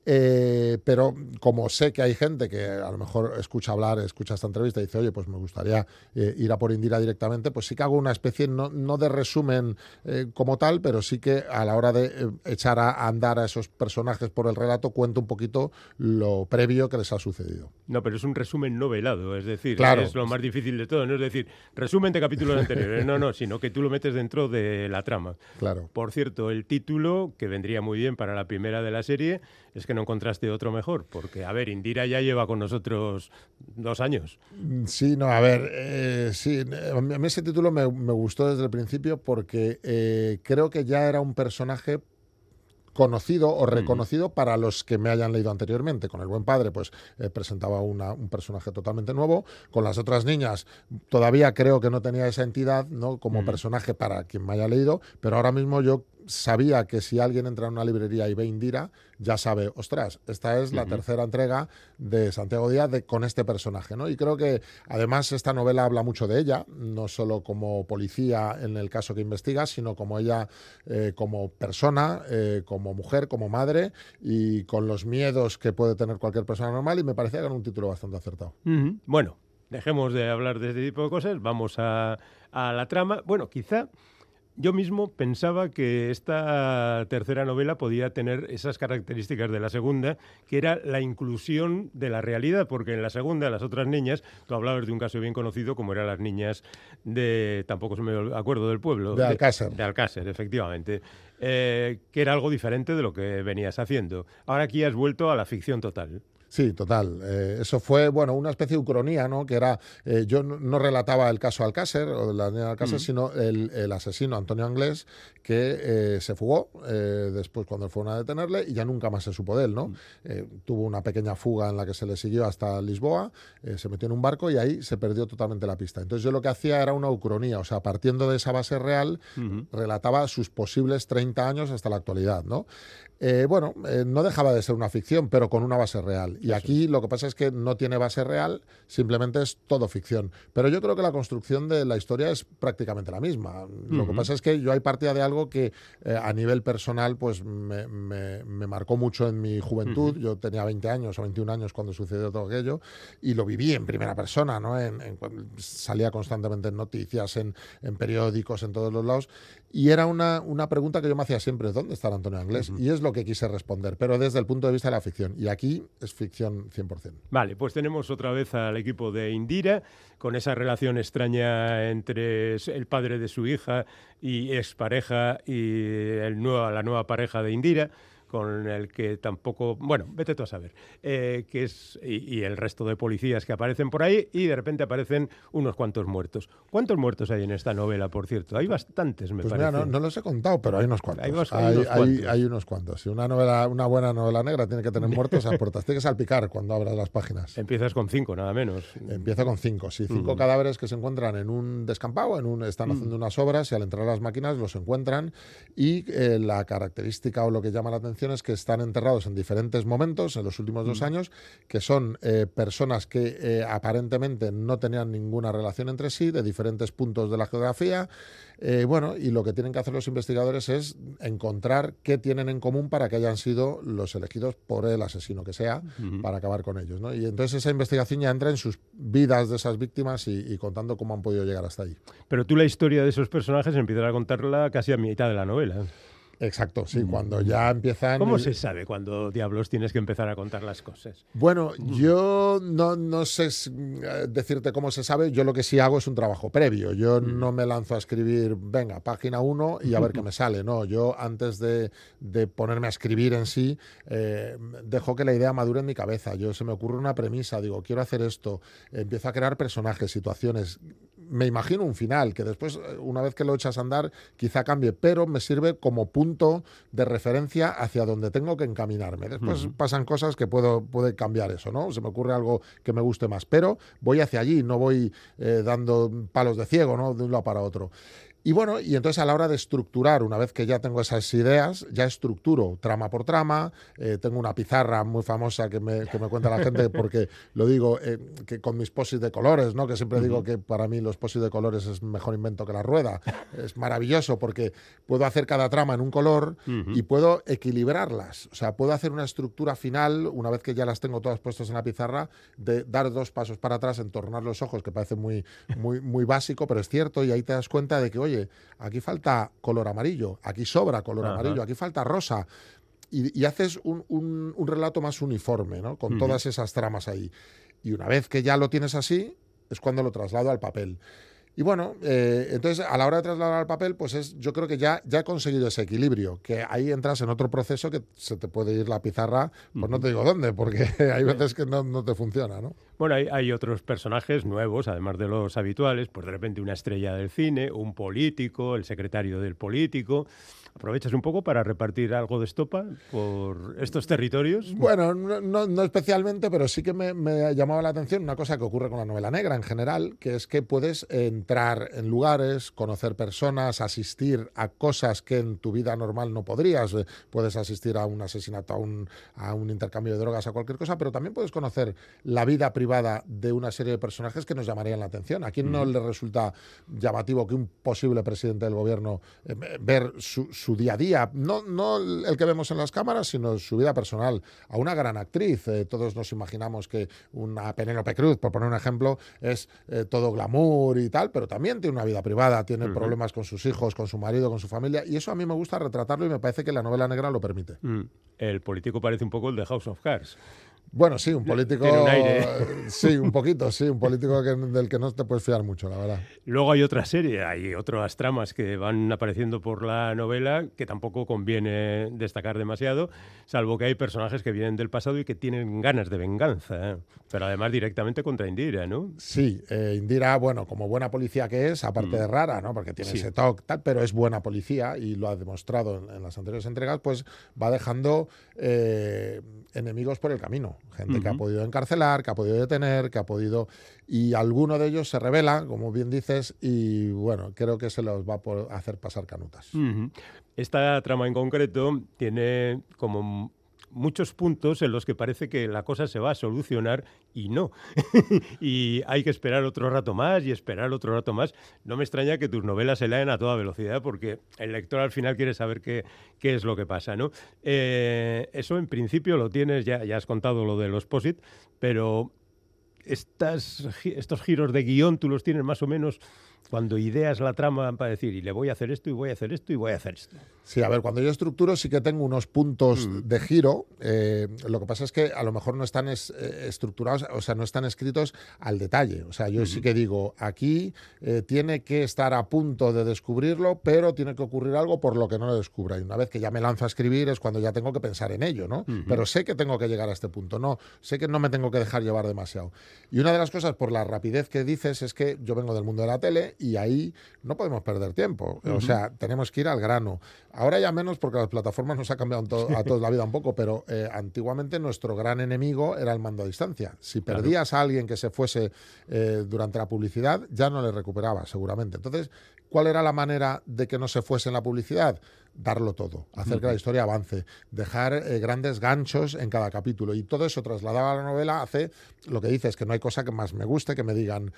S9: Eh, pero como sé que hay gente que a lo mejor escucha hablar, escucha esta entrevista y dice, oye, pues me gustaría eh, ir a por Indira directamente, pues sí que hago una especie, no, de resumen eh, como tal, pero sí que a la hora de echar a andar a esos personajes por el relato, cuento un poquito lo previo que les ha sucedido.
S8: No, pero es un resumen novelado, es decir, es lo más difícil de todo, no es decir, resumen de capítulos anteriores, no, no, sino que tú lo metes dentro de la trama.
S9: Claro.
S8: Por cierto, el título, que vendría muy bien para la primera de la serie, es que no encontraste otro mejor, porque, a ver, Indira ya lleva con nosotros dos años.
S9: Mm, sí, no, a ver, eh, sí, a mí ese título me, gustó desde el principio porque eh, creo que ya era un personaje conocido o reconocido para los que me hayan leído anteriormente. Con el buen padre, pues eh, presentaba un personaje totalmente nuevo. Con las otras niñas, todavía creo que no tenía esa entidad, ¿no? Como personaje para quien me haya leído, pero ahora mismo yo sabía que si alguien entra en una librería y ve Indira, ya sabe, ostras, esta es la tercera entrega de Santiago Díaz de, con este personaje, ¿no? Y creo que además esta novela habla mucho de ella, no solo como policía en el caso que investiga, sino como ella eh, como persona, eh, como mujer, como madre y con los miedos que puede tener cualquier persona normal y me parecía que era un título bastante acertado.
S8: Bueno, dejemos de hablar de este tipo de cosas, vamos a, a la trama. Bueno, quizá yo mismo pensaba que esta tercera novela podía tener esas características de la segunda, que era la inclusión de la realidad, porque en la segunda, las otras niñas, tú hablabas de un caso bien conocido como eran las niñas de, tampoco se me acuerdo del pueblo.
S9: De Alcácer.
S8: De, Alcácer, efectivamente. Eh, que era algo diferente de lo que venías haciendo. Ahora aquí has vuelto a la ficción total.
S9: Sí, total. Eh, eso fue, bueno, una especie de ucronía, ¿no? Que era, eh, yo no, relataba el caso Alcácer o de la niña Alcácer, mm. sino el, asesino Antonio Anglés, que eh, se fugó después cuando fueron a detenerle y ya nunca más se supo de él, ¿no? Mm. tuvo una pequeña fuga en la que se le siguió hasta Lisboa, se metió en un barco y ahí se perdió totalmente la pista. Entonces yo lo que hacía era una ucronía, o sea, partiendo de esa base real, relataba sus posibles 30 años hasta la actualidad, ¿no? bueno, no dejaba de ser una ficción, pero con una base real. Y aquí lo que pasa es que no tiene base real, simplemente es todo ficción. Pero yo creo que la construcción de la historia es prácticamente la misma. Lo que pasa es que yo hay partida de algo que eh, a nivel personal pues me, marcó mucho en mi juventud. Yo tenía 20 años o 21 años cuando sucedió todo aquello y lo viví en primera persona, ¿no? salía constantemente en noticias, en, periódicos, en todos los lados. Y era una, una pregunta que yo me hacía siempre, ¿dónde está Antonio Anglés? Y es lo que quise responder, pero desde el punto de vista de la ficción. Y aquí es ficción 100%.
S8: Vale, pues tenemos otra vez al equipo de Indira, con esa relación extraña entre el padre de su hija y expareja y el la nueva pareja de Indira con el que tampoco, bueno, vete tú a saber, eh, que es, y, el resto de policías que aparecen por ahí y de repente aparecen unos cuantos muertos. ¿Cuántos muertos hay en esta novela, por cierto? Hay bastantes, me
S9: pues
S8: parece.
S9: Mira, no, los he contado, pero hay unos cuantos. Hay, unos, cuantos. hay, unos cuantos. Si una, novela, una buena novela negra tiene que tener muertos a puertas, tiene que salpicar cuando abras las páginas.
S8: Empiezas con cinco, nada menos.
S9: Empieza con cinco, sí, cinco cadáveres que se encuentran en un descampado, en un, están haciendo unas obras y al entrar a las máquinas los encuentran y eh, la característica o lo que llama la atención que están enterrados en diferentes momentos en los últimos dos mm. años, que son eh, personas que eh, aparentemente no tenían ninguna relación entre sí, de diferentes puntos de la geografía. Eh, bueno, y lo que tienen que hacer los investigadores es encontrar qué tienen en común para que hayan sido los elegidos por el asesino que sea, para acabar con ellos. ¿no? Y entonces esa investigación ya entra en sus vidas de esas víctimas y, y, contando cómo han podido llegar hasta ahí.
S8: Pero tú la historia de esos personajes empiezas a contarla casi a mitad de la novela.
S9: Exacto, sí, mm. cuando ya empiezan...
S8: ¿Cómo se sabe cuando diablos tienes que empezar a contar las cosas?
S9: Bueno, mm. yo no, sé eh, decirte cómo se sabe, yo lo que sí hago es un trabajo previo, yo mm. no me lanzo a escribir, venga, página 1 y a ver qué me sale, no, yo antes de, ponerme a escribir en sí, eh, dejo que la idea madure en mi cabeza, yo se me ocurre una premisa, digo, quiero hacer esto, empiezo a crear personajes, situaciones, me imagino un final, que después, eh, una vez que lo echas a andar, quizá cambie, pero me sirve como punto de referencia hacia donde tengo que encaminarme. Después pasan cosas que puedo puede cambiar eso, ¿no? Se me ocurre algo que me guste más, pero voy hacia allí, no voy eh, dando palos de ciego, ¿no? De un lado para otro. Y bueno, y entonces a la hora de estructurar, una vez que ya tengo esas ideas, ya estructuro trama por trama. Eh, tengo una pizarra muy famosa que me, que me cuenta la gente, porque lo digo, eh, que con mis posis de colores, ¿no? que siempre digo que para mí los posis de colores es mejor invento que la rueda. Es maravilloso porque puedo hacer cada trama en un color y puedo equilibrarlas. O sea, puedo hacer una estructura final, una vez que ya las tengo todas puestas en la pizarra, de dar dos pasos para atrás, entornar los ojos, que parece muy, muy, muy básico, pero es cierto, y ahí te das cuenta de que, oye, aquí falta color amarillo, aquí sobra color amarillo, aquí falta rosa. Y, haces un, relato más uniforme, ¿no? Con todas esas tramas ahí. Y una vez que ya lo tienes así, es cuando lo traslado al papel. Y bueno, eh, entonces a la hora de trasladar al papel, pues es, yo creo que ya, ya he conseguido ese equilibrio, que ahí entras en otro proceso que se te puede ir la pizarra, pues no te digo dónde, porque hay veces que no, no te funciona, ¿no?
S8: Bueno, hay, hay, otros personajes nuevos, además de los habituales, pues de repente una estrella del cine, un político, el secretario del político. ¿Aprovechas un poco para repartir algo de estopa por estos territorios?
S9: Bueno, no, no especialmente, pero sí que me, me, ha llamado la atención una cosa que ocurre con la novela negra en general, que es que puedes entrar en lugares, conocer personas, asistir a cosas que en tu vida normal no podrías. Eh, puedes asistir a un asesinato, a un, a un intercambio de drogas, a cualquier cosa, pero también puedes conocer la vida privada de una serie de personajes que nos llamarían la atención. ¿A quién no le resulta llamativo que un posible presidente del gobierno eh, ver su su día a día, no, no el que vemos en las cámaras, sino su vida personal. A una gran actriz, eh, todos nos imaginamos que una Penélope Cruz, por poner un ejemplo, es eh, todo glamour y tal, pero también tiene una vida privada, tiene problemas con sus hijos, con su marido, con su familia, y eso a mí me gusta retratarlo y me parece que la novela negra lo permite. Mm.
S8: El político parece un poco el de House of Cards.
S9: Bueno, sí, un político. Un aire. Sí, un poquito, sí, un político del que no te puedes fiar mucho, la verdad.
S8: Luego hay otra serie, hay otras tramas que van apareciendo por la novela que tampoco conviene destacar demasiado, salvo que hay personajes que vienen del pasado y que tienen ganas de venganza, ¿eh? pero además directamente contra Indira, ¿no?
S9: Sí, eh, Indira, bueno, como buena policía que es, aparte de mm. rara, ¿no? Porque tiene ese toque, tal, pero es buena policía y lo ha demostrado en, las anteriores entregas, pues va dejando eh, enemigos por el camino. Gente que ha podido encarcelar, que ha podido detener, que ha podido... Y alguno de ellos se revela, como bien dices, y bueno, creo que se los va a hacer pasar canutas.
S8: Esta trama en concreto tiene como muchos puntos en los que parece que la cosa se va a solucionar y no. y hay que esperar otro rato más y esperar otro rato más. No me extraña que tus novelas se leen a toda velocidad porque el lector al final quiere saber qué, qué es lo que pasa. ¿no? Eh, eso en principio lo tienes, ya, ya has contado lo de los POSIT, pero estas, estos giros de guion tú los tienes más o menos cuando ideas la trama para decir, y le voy a hacer esto, y voy a hacer esto, y voy a hacer esto.
S9: Sí, a ver, cuando yo estructuro sí que tengo unos puntos mm. de giro. Eh, lo que pasa es que a lo mejor no están eh, estructurados, o sea, no están escritos al detalle. O sea, yo sí que digo, aquí eh, tiene que estar a punto de descubrirlo, pero tiene que ocurrir algo por lo que no lo descubra. Y una vez que ya me lanzo a escribir es cuando ya tengo que pensar en ello, ¿no? Pero sé que tengo que llegar a este punto, no, sé que no me tengo que dejar llevar demasiado. Y una de las cosas, por la rapidez que dices, es que yo vengo del mundo de la tele y ahí no podemos perder tiempo. O sea, tenemos que ir al grano. Ahora ya menos porque las plataformas nos ha cambiado a toda la vida un poco, pero eh, antiguamente nuestro gran enemigo era el mando a distancia. Si perdías a alguien que se fuese eh, durante la publicidad, ya no le recuperaba, seguramente. Entonces, ¿cuál era la manera de que no se fuese en la publicidad? darlo todo, hacer que la historia avance, dejar eh, grandes ganchos en cada capítulo. Y todo eso trasladado a la novela hace lo que dices, que no hay cosa que más me guste que me digan,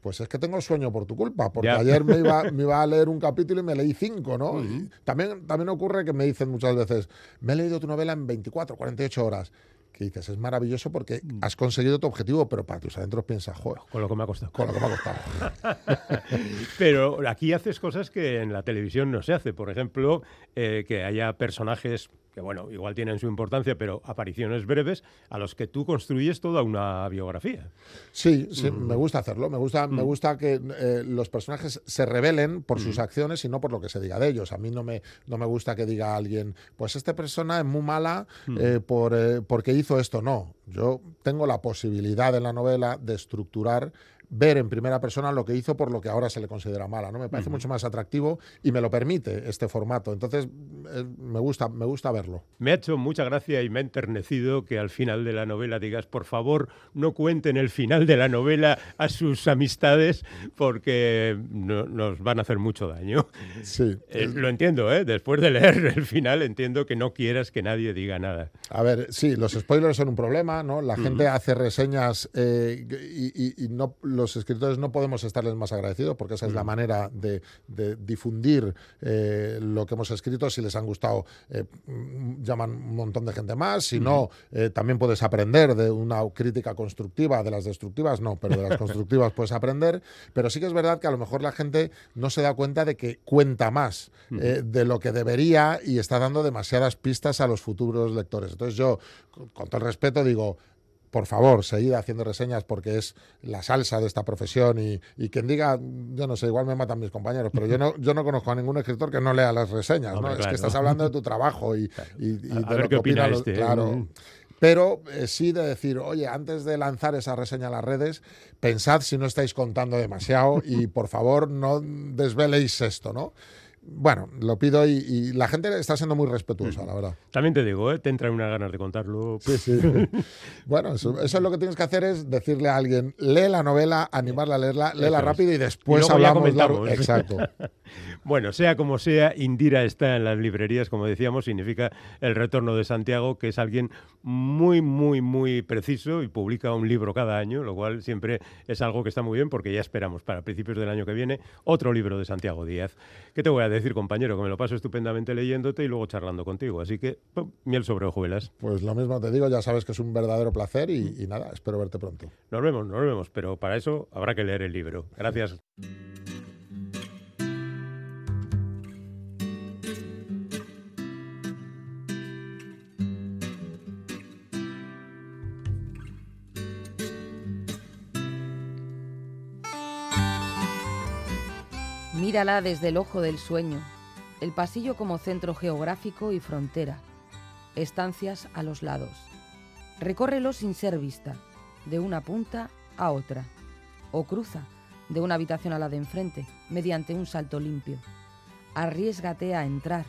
S9: pues es que tengo sueño por tu culpa, porque ayer me iba, me iba, a leer un capítulo y me leí cinco, ¿no? también, también ocurre que me dicen muchas veces, me he leído tu novela en 24, 48 horas que dices, es maravilloso porque mm. has conseguido tu objetivo, pero para tus adentros piensas, joder.
S8: Con lo que me ha costado.
S9: Con lo que me ha costado.
S8: pero aquí haces cosas que en la televisión no se hace. Por ejemplo, eh, que haya personajes que bueno, igual tienen su importancia, pero apariciones breves a los que tú construyes toda una biografía.
S9: Sí, sí mm. me gusta hacerlo. Me gusta, me mm. gusta que eh, los personajes se revelen por sus acciones y no por lo que se diga de ellos. A mí no me, no me gusta que diga alguien, pues esta persona es muy mala eh, por, porque hizo esto. No, yo tengo la posibilidad en la novela de estructurar ver en primera persona lo que hizo por lo que ahora se le considera mala. ¿no? Me parece mucho más atractivo y me lo permite este formato. Entonces, eh, me, gusta, me gusta verlo.
S8: Me ha hecho mucha gracia y me ha enternecido que al final de la novela digas, por favor, no cuenten el final de la novela a sus amistades porque nos van a hacer mucho daño.
S9: Sí.
S8: Eh, lo entiendo, ¿eh? Después de leer el final entiendo que no quieras que nadie diga nada.
S9: A ver, sí, los spoilers son un problema, ¿no? La gente hace reseñas eh, y, no, los escritores no podemos estarles más agradecidos porque esa es la manera de, difundir eh, lo que hemos escrito. Si les han gustado, eh, llaman un montón de gente más. Si no, también puedes aprender de una crítica constructiva, de las destructivas no, pero de las constructivas puedes aprender. Pero sí que es verdad que a lo mejor la gente no se da cuenta de que cuenta más de lo que debería y está dando demasiadas pistas a los futuros lectores. Entonces yo, con todo el respeto, digo, por favor, seguid haciendo reseñas porque es la salsa de esta profesión y, quien diga, yo no sé, igual me matan mis compañeros, pero yo no, yo no conozco a ningún escritor que no lea las reseñas, ¿no? Es que estás hablando de tu trabajo y,
S8: de lo que opina este, ¿eh?
S9: Claro.
S8: Mm.
S9: Pero eh, sí de decir, oye, antes de lanzar esa reseña a las redes, pensad si no estáis contando demasiado y por favor no desveléis esto, ¿no? Bueno, lo pido y, la gente está siendo muy respetuosa, la verdad.
S8: También te digo, ¿eh? te entra una ganas de contarlo.
S9: Sí, sí. bueno, eso, es lo que tienes que hacer es decirle a alguien, lee la novela, animarla a leerla, léela rápido y después hablamos. Largo. Exacto.
S8: bueno, sea como sea, Indira está en las librerías, como decíamos, significa el retorno de Santiago, que es alguien muy, muy, muy preciso y publica un libro cada año, lo cual siempre es algo que está muy bien porque ya esperamos para principios del año que viene otro libro de Santiago Díaz. ¿Qué te voy a decir? Decir, compañero, que me lo paso estupendamente leyéndote y luego charlando contigo. Así que, miel sobre hojuelas.
S9: Pues lo mismo te digo, ya sabes que es un verdadero placer y, y nada, espero verte pronto.
S8: Nos vemos, nos vemos, pero para eso habrá que leer el libro. Gracias.
S6: Mírala desde el ojo del sueño, el pasillo como centro geográfico y frontera, estancias a los lados. Recórrelo sin ser vista, de una punta a otra, o cruza de una habitación a la de enfrente, mediante un salto limpio. Arriesgate a entrar.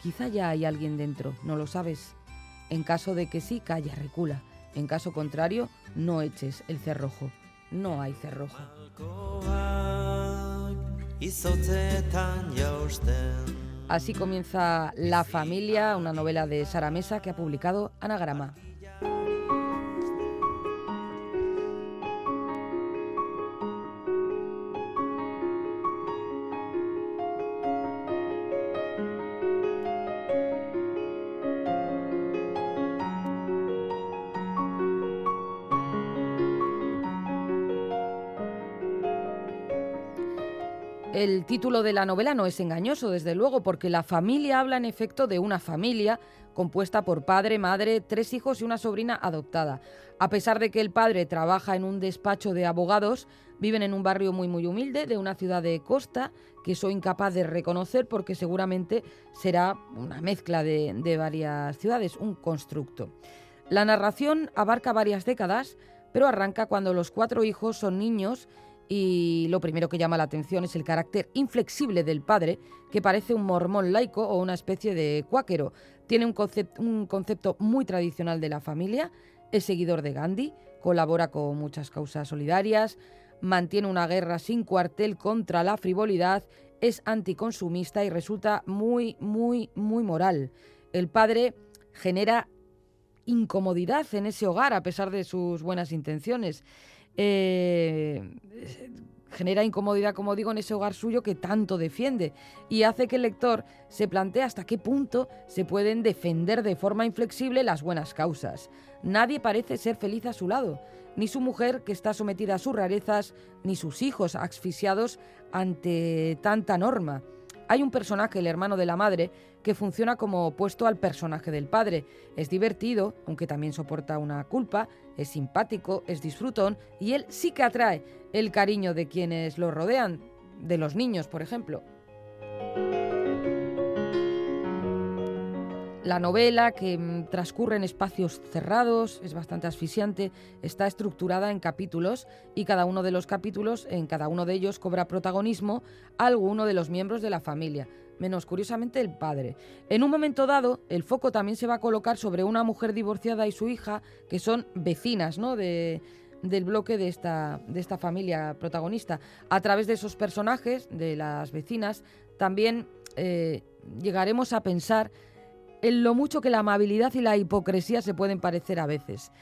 S6: Quizá ya hay alguien dentro, no lo sabes. En caso de que sí, calla, recula. En caso contrario, no eches el cerrojo. No hay cerrojo. Así comienza La familia, una novela de Sara Mesa que ha publicado Anagrama. El título de la novela no es engañoso, desde luego, porque la familia habla en efecto de una familia compuesta por padre, madre, tres hijos y una sobrina adoptada. A pesar de que el padre trabaja en un despacho de abogados, viven en un barrio muy muy humilde de una ciudad de costa que soy incapaz de reconocer porque seguramente será una mezcla de, de varias ciudades, un constructo. La narración abarca varias décadas, pero arranca cuando los cuatro hijos son niños y lo primero que llama la atención es el carácter inflexible del padre, que parece un mormón laico o una especie de cuáquero. Tiene un, un concepto muy tradicional de la familia, es seguidor de Gandhi, colabora con muchas causas solidarias, mantiene una guerra sin cuartel contra la frivolidad, es anticonsumista y resulta muy, muy, muy moral. El padre genera incomodidad en ese hogar a pesar de sus buenas intenciones. Eh, genera incomodidad, como digo, en ese hogar suyo que tanto defiende y hace que el lector se plantee hasta qué punto se pueden defender de forma inflexible las buenas causas. Nadie parece ser feliz a su lado, ni su mujer que está sometida a sus rarezas, ni sus hijos asfixiados ante tanta norma. Hay un personaje, el hermano de la madre, que funciona como opuesto al personaje del padre. Es divertido, aunque también soporta una culpa, es simpático, es disfrutón y él sí que atrae el cariño de quienes lo rodean, de los niños, por ejemplo. La novela, que mm, transcurre en espacios cerrados, es bastante asfixiante, está estructurada en capítulos y cada uno de los capítulos, en cada uno de ellos cobra protagonismo alguno de los miembros de la familia, menos curiosamente el padre. En un momento dado, el foco también se va a colocar sobre una mujer divorciada y su hija, que son vecinas ¿no? de, del bloque de esta, de esta familia protagonista. A través de esos personajes, de las vecinas, también eh, llegaremos a pensar en lo mucho que la amabilidad y la hipocresía se pueden parecer a veces.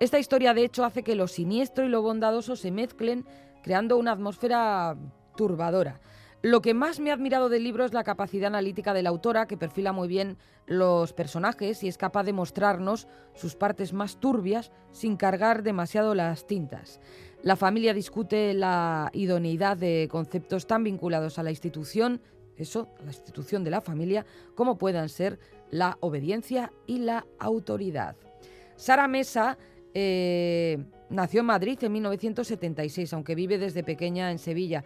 S6: Esta historia, de hecho, hace que lo siniestro y lo bondadoso se mezclen, creando una atmósfera turbadora. Lo que más me ha admirado del libro es la capacidad analítica de la autora, que perfila muy bien los personajes y es capaz de mostrarnos sus partes más turbias sin cargar demasiado las tintas. La familia discute la idoneidad de conceptos tan vinculados a la institución, eso, la institución de la familia, como puedan ser la obediencia y la autoridad. Sara Mesa eh, nació en Madrid en 1976, aunque vive desde pequeña en Sevilla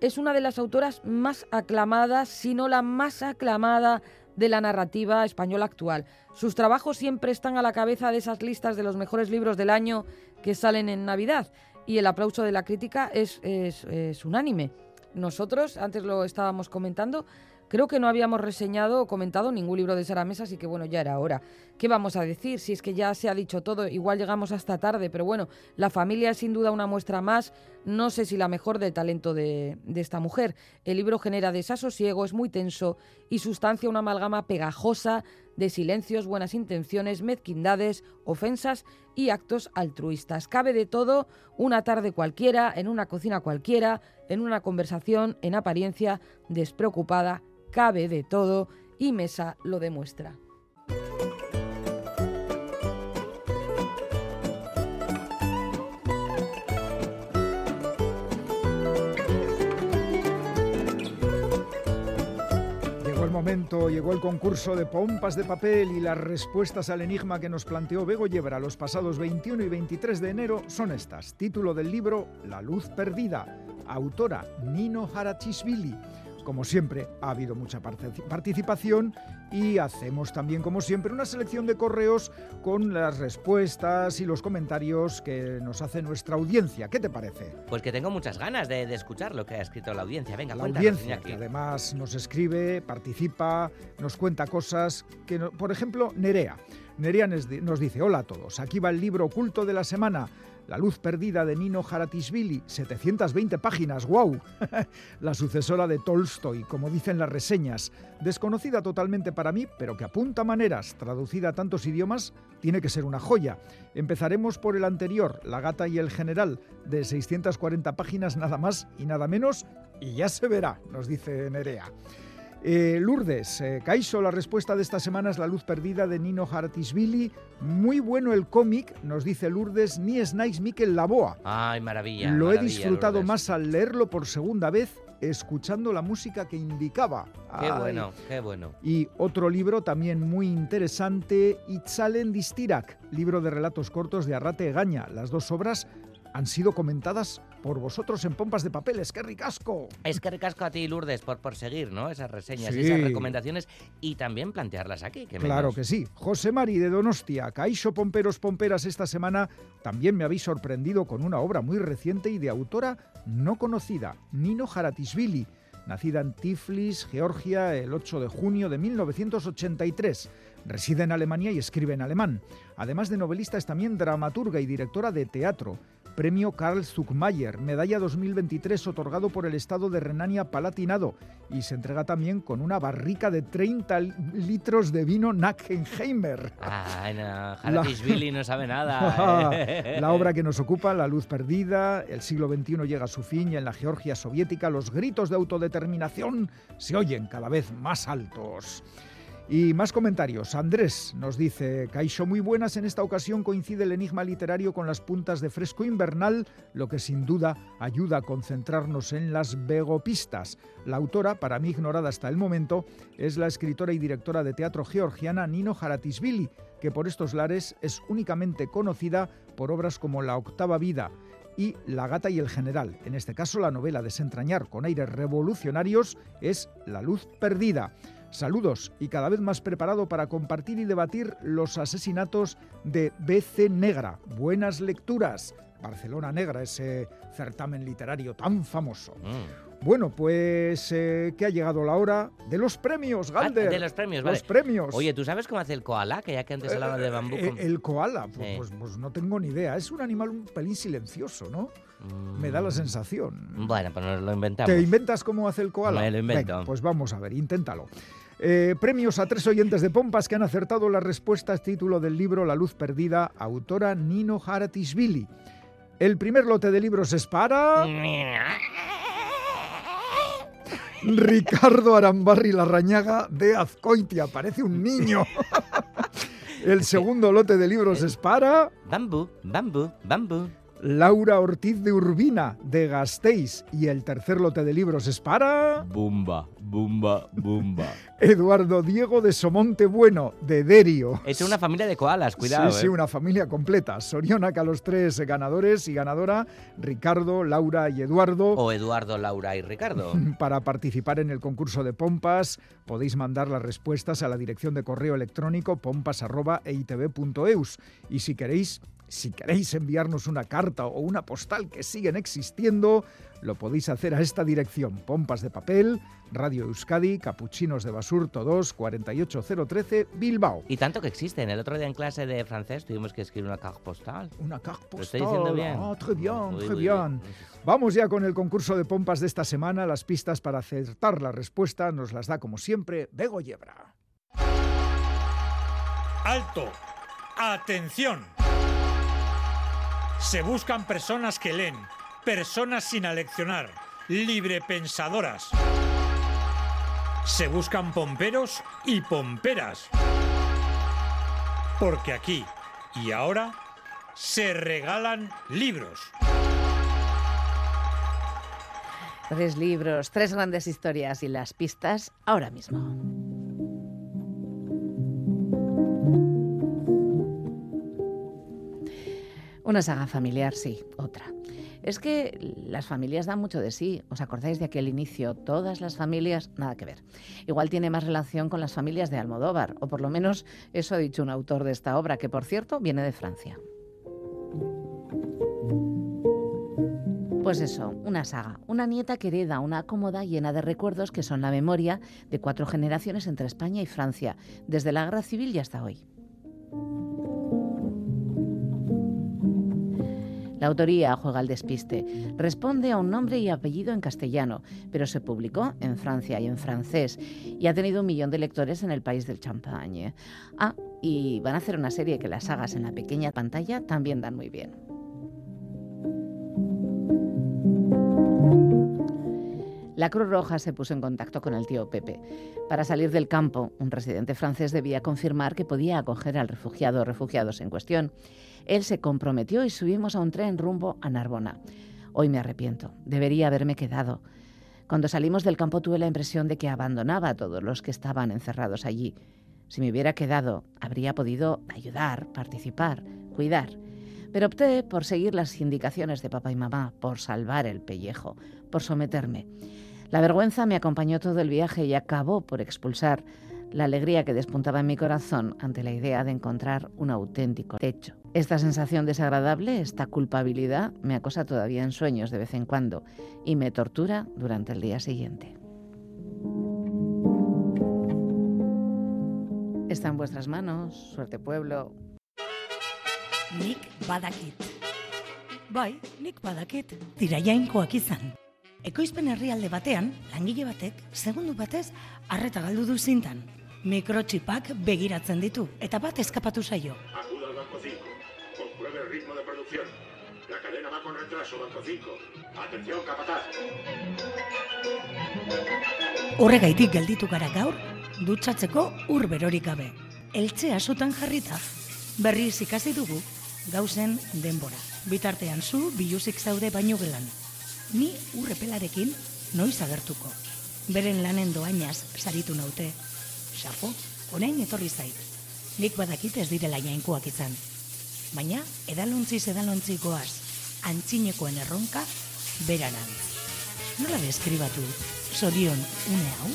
S6: es una de las autoras más aclamadas, si no la más aclamada de la narrativa española actual. Sus trabajos siempre están a la cabeza de esas listas de los mejores libros del año que salen en Navidad y el aplauso de la crítica es, es unánime. Nosotros, antes lo estábamos comentando, Creo que no habíamos reseñado o comentado ningún libro de Sara Mesa, así que bueno, ya era hora. ¿Qué vamos a decir? Si es que ya se ha dicho todo, igual llegamos hasta tarde, pero bueno, la familia es sin duda una muestra más, no sé si la mejor del talento de, de esta mujer. El libro genera desasosiego, es muy tenso y sustancia una amalgama pegajosa de silencios, buenas intenciones, mezquindades, ofensas y actos altruistas. Cabe de todo una tarde cualquiera, en una cocina cualquiera, en una conversación en apariencia despreocupada cabe de todo y Mesa lo demuestra.
S3: Momento, llegó el concurso de pompas de papel y las respuestas al enigma que nos planteó Bego Yebra los pasados 21 y 23 de enero son estas. Título del libro La luz perdida. Autora Nino Harachishvili. Como siempre, ha habido mucha participación y hacemos también, como siempre, una selección de correos con las respuestas y los comentarios que nos hace nuestra audiencia. ¿Qué te parece?
S4: Pues que tengo muchas ganas de, escuchar lo que ha escrito la audiencia. Venga,
S3: la audiencia, que además nos escribe, participa, nos cuenta cosas que, por ejemplo, Nerea. Nerea nos dice, hola a todos, aquí va el libro oculto de la semana. La luz perdida de Nino Haratischvili, 720 páginas, wow. la sucesora de Tolstoy, como dicen las reseñas, desconocida totalmente para mí, pero que apunta maneras, traducida a tantos idiomas, tiene que ser una joya. Empezaremos por el anterior, La gata y el general, de 640 páginas nada más y nada menos, y ya se verá, nos dice Nerea. Eh, Lourdes, eh, la respuesta de esta semana es La luz perdida de Nino Hartisvili. Muy bueno el cómic, nos dice Lourdes, ni Snipes Miquel Laboa.
S4: Ay, maravilla.
S3: Lo he disfrutado más al leerlo por segunda vez, escuchando la música que indicaba.
S4: Qué bueno, qué bueno.
S3: Y otro libro también muy interesante, Itzalen Distirak, libro de relatos cortos de Arrate Gaña. Las dos obras han sido comentadas por vosotros en pompas de papel. Es que ricasco.
S4: Es que ricasco a ti, Lourdes, por, por seguir ¿no? esas reseñas y esas recomendaciones y también plantearlas aquí.
S3: claro que sí. José Mari de Donostia, Caixo Pomperos Pomperas esta semana también me habéis sorprendido con una obra muy reciente y de autora no conocida, Nino Haratisvili, nacida en Tiflis, Georgia, el 8 de junio de 1983. Reside en Alemania y escribe en alemán. Además de novelista, es también dramaturga y directora de teatro. Premio Karl Zuckmayer, medalla 2023 otorgado por el Estado de Renania-Palatinado y se entrega también con una barrica de 30 litros de vino Nackenheimer.
S4: Ay, no, Billy no sabe nada.
S3: ¿eh? la obra que nos ocupa, La luz perdida, el siglo XXI llega a su fin y en la Georgia soviética los gritos de autodeterminación se oyen cada vez más altos. Y más comentarios. Andrés nos dice, Caixo muy buenas, en esta ocasión coincide el enigma literario con las puntas de fresco invernal, lo que sin duda ayuda a concentrarnos en las begopistas. La autora, para mí ignorada hasta el momento, es la escritora y directora de teatro georgiana Nino Haratisvili, que por estos lares es únicamente conocida por obras como La octava vida, y La gata y el general. En este caso, la novela Desentrañar con aires revolucionarios es La luz perdida. Saludos y cada vez más preparado para compartir y debatir los asesinatos de BC Negra. Buenas lecturas. Barcelona Negra, ese certamen literario tan famoso.
S4: Mm.
S3: Bueno, pues eh, que ha llegado la hora de los premios,
S4: Ah,
S3: Galder.
S4: de los premios, vale.
S3: Los premios.
S4: Oye, ¿tú sabes cómo hace el koala? Que ya que antes hablaba de bambú.
S3: Eh,
S4: con-
S3: el koala, pues,
S4: Sí.
S3: pues- pues no tengo ni idea. Es un animal un pelín silencioso, ¿no? Me da la sensación.
S4: Mm. Bueno, pues nos lo inventamos.
S3: ¿Te inventas cómo hace el koala?
S4: Me lo invento.
S3: Venga, pues vamos a ver, inténtalo. Eh, premios a tres oyentes de Pompas que han acertado las respuestas título del libro La luz perdida, autora Nino Haratishvili. El primer lote de libros es para... Ricardo Arambarri Larrañaga de Azcoitia, parece un niño. El segundo lote de libros es para
S4: Bambú, bambú, bambú.
S3: Laura Ortiz de Urbina de Gasteiz y el tercer lote de libros es para
S4: Bumba, bumba, bumba.
S3: Eduardo Diego de Somonte Bueno de Derio.
S4: Es una familia de koalas, cuidado.
S3: sí, sí,
S4: eh.
S3: una familia completa. Sorionaca los tres ganadores y ganadora, Ricardo, Laura y Eduardo.
S4: O Eduardo, Laura y Ricardo.
S3: Para participar en el concurso de pompas podéis mandar las respuestas a la dirección de correo electrónico pompas.eitv.eus y si queréis, si queréis enviarnos una carta o una postal que siguen existiendo, lo podéis hacer a esta dirección: Pompas de Papel, Radio Euskadi, Capuchinos de Basurto 2, 48013, Bilbao.
S4: Y tanto que existen. El otro día en clase de francés tuvimos que escribir una carte postal.
S3: Una carte
S4: ¿Lo
S3: postal.
S4: estoy diciendo bien?
S3: Ah, très bien,
S4: Muy,
S3: très
S4: muy
S3: bien. Vamos ya con el concurso de pompas de esta semana. Las pistas para acertar la respuesta nos las da, como siempre, Bego Yebra.
S10: Alto. Atención. Se buscan personas que leen, personas sin aleccionar, librepensadoras. Se buscan pomperos y pomperas. Porque aquí y ahora se regalan libros.
S11: Tres libros, tres grandes historias y las pistas ahora mismo. Una saga familiar, sí, otra. Es que las familias dan mucho de sí. ¿Os acordáis de aquel inicio? Todas las familias, nada que ver. Igual tiene más relación con las familias de Almodóvar, o por lo menos eso ha dicho un autor de esta obra, que por cierto viene de Francia. Pues eso, una saga, una nieta que hereda una cómoda llena de recuerdos que son la memoria de cuatro generaciones entre España y Francia, desde la guerra civil y hasta hoy. La autoría juega al despiste. Responde a un nombre y apellido en castellano, pero se publicó en Francia y en francés y ha tenido un millón de lectores en el país del champagne. Ah, y van a hacer una serie que las sagas en la pequeña pantalla también dan muy bien. La Cruz Roja se puso en contacto con el tío Pepe. Para salir del campo, un residente francés debía confirmar que podía acoger al refugiado o refugiados en cuestión. Él se comprometió y subimos a un tren rumbo a Narbona. Hoy me arrepiento. Debería haberme quedado. Cuando salimos del campo tuve la impresión de que abandonaba a todos los que estaban encerrados allí. Si me hubiera quedado, habría podido ayudar, participar, cuidar. Pero opté por seguir las indicaciones de papá y mamá, por salvar el pellejo, por someterme. La vergüenza me acompañó todo el viaje y acabó por expulsar la alegría que despuntaba en mi corazón ante la idea de encontrar un auténtico techo. Esta sensación desagradable, esta culpabilidad, me acosa todavía en sueños de vez en cuando y me tortura durante el día siguiente. Está en vuestras manos, suerte pueblo.
S12: Nik badakit. Bai, nik badakit. Tira jainkoak izan. Ekoizpen herrialde batean, langile batek, segundu batez, arreta galdu du zintan. Mikrotxipak begiratzen ditu, eta bat eskapatu zaio.
S13: Producción. La cadena va con retraso, Banco 5. Atención, capataz.
S12: Horregaitik gelditu gara gaur, dutxatzeko ur berorik gabe. Eltzea sutan jarrita. Berriz ikasi dugu, gauzen denbora. Bitartean zu, biluzik zaude baino gelan. Ni urrepelarekin noiz agertuko. Beren lanen doainaz saritu naute. Xapo, orain etorri zait. Nik badakit ez direla jainkoak izan. baina edalontziz edalontzi goaz antzinekoen erronka beraran. Nola deskribatu zorion une hau?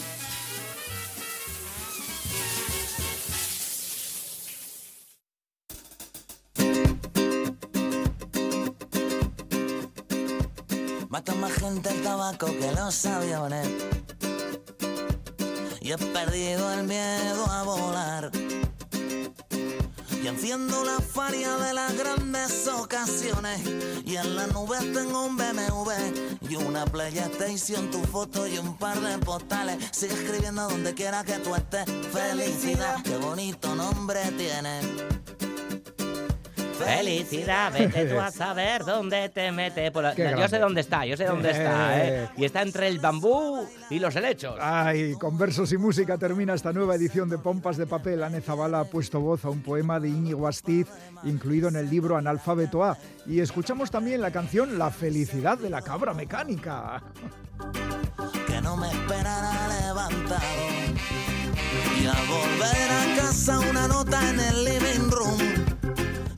S14: Mata más gente el tabaco que los aviones. Y he perdido el miedo a volar. Y enciendo la faria de las grandes ocasiones. Y en la nube tengo un BMW y una PlayStation, tu foto y un par de postales. Sigue escribiendo donde quiera que tú estés. Felicidad, qué bonito nombre tiene.
S4: Felicidad, vete tú a saber dónde te mete. Por la- yo sé dónde está, yo sé dónde está, ¿eh? Y está entre el bambú y los helechos.
S3: Ay, con versos y música termina esta nueva edición de Pompas de Papel. Anne Zabala ha puesto voz a un poema de Íñigo Astiz, incluido en el libro Analfabeto A. Y escuchamos también la canción La felicidad de la cabra mecánica.
S14: que no me esperara levantado. Y al volver a casa una nota en el living room.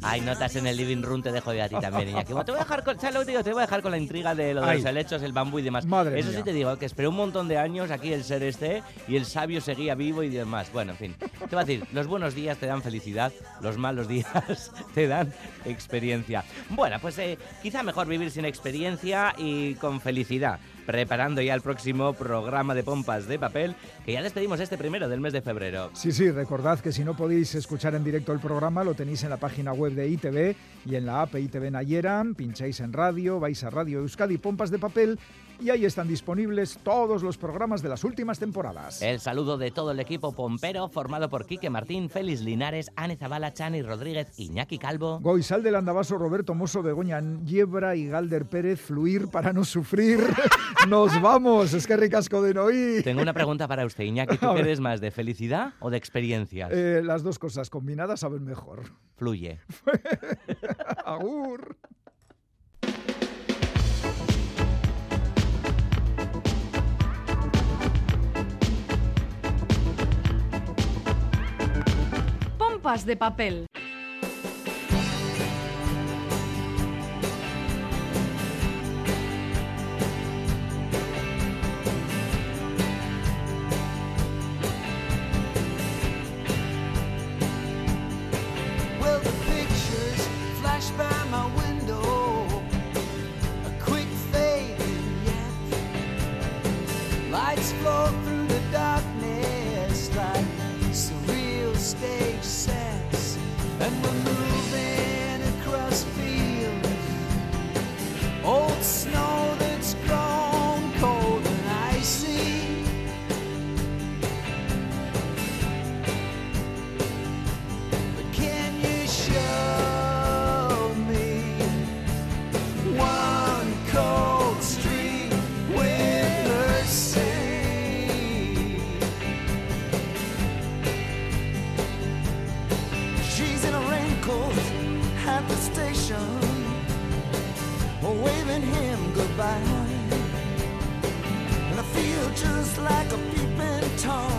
S4: Hay notas en el living room, te dejo yo a ti también, Iñaki. Te voy a dejar con, ¿sabes lo que te digo? Te voy a dejar con la intriga de lo de
S3: Ay.
S4: los helechos, el bambú y demás.
S3: Madre
S4: Eso
S3: mía.
S4: sí te digo, que esperé un montón de años aquí el ser este y el sabio seguía vivo y demás. Bueno, en fin. Te voy a decir, los buenos días te dan felicidad, los malos días te dan experiencia. Bueno, pues eh, quizá mejor vivir sin experiencia y con felicidad. Preparando ya el próximo programa de pompas de papel, que ya despedimos este primero del mes de febrero.
S3: Sí, sí, recordad que si no podéis escuchar en directo el programa, lo tenéis en la página web de ITV y en la app ITV Nayeran. Pincháis en radio, vais a Radio Euskadi Pompas de Papel y ahí están disponibles todos los programas de las últimas temporadas.
S4: El saludo de todo el equipo pompero formado por Quique Martín, Félix Linares, Ane Zabala, Chani Rodríguez, Iñaki Calvo.
S3: Goizal del Andabaso, Roberto Mosso, Begoña Yebra y Galder Pérez, fluir para no sufrir. Nos vamos, es que ricasco de noí.
S4: Tengo una pregunta para usted, Iñaki. ¿Tú eres más de felicidad o de experiencias?
S3: Eh, las dos cosas combinadas saben mejor.
S4: Fluye.
S3: Agur.
S2: Pompas de papel.
S15: Him goodbye. And I feel just like a peeping Tom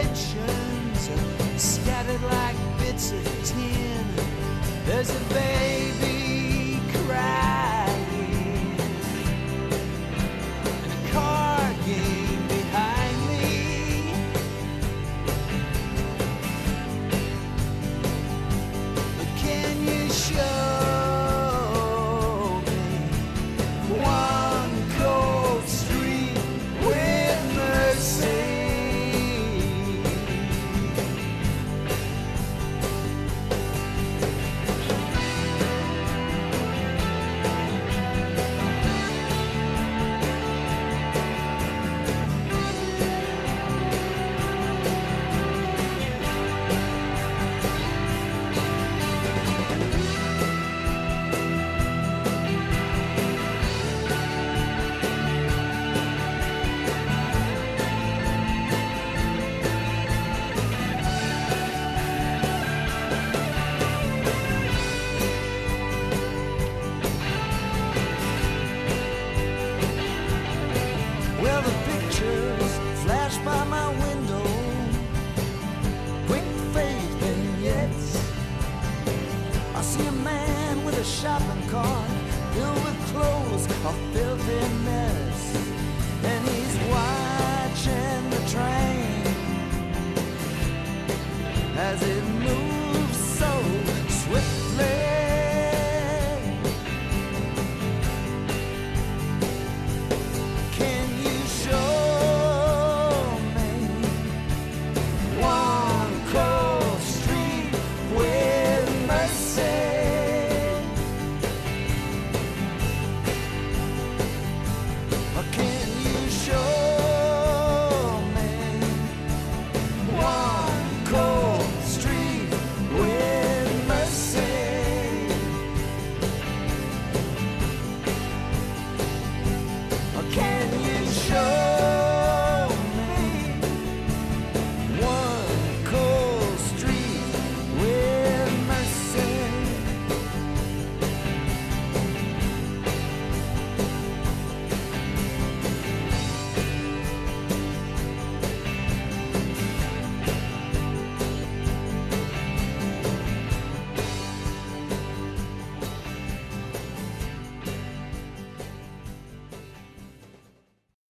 S15: inventions scattered like bits of tin. There's a baby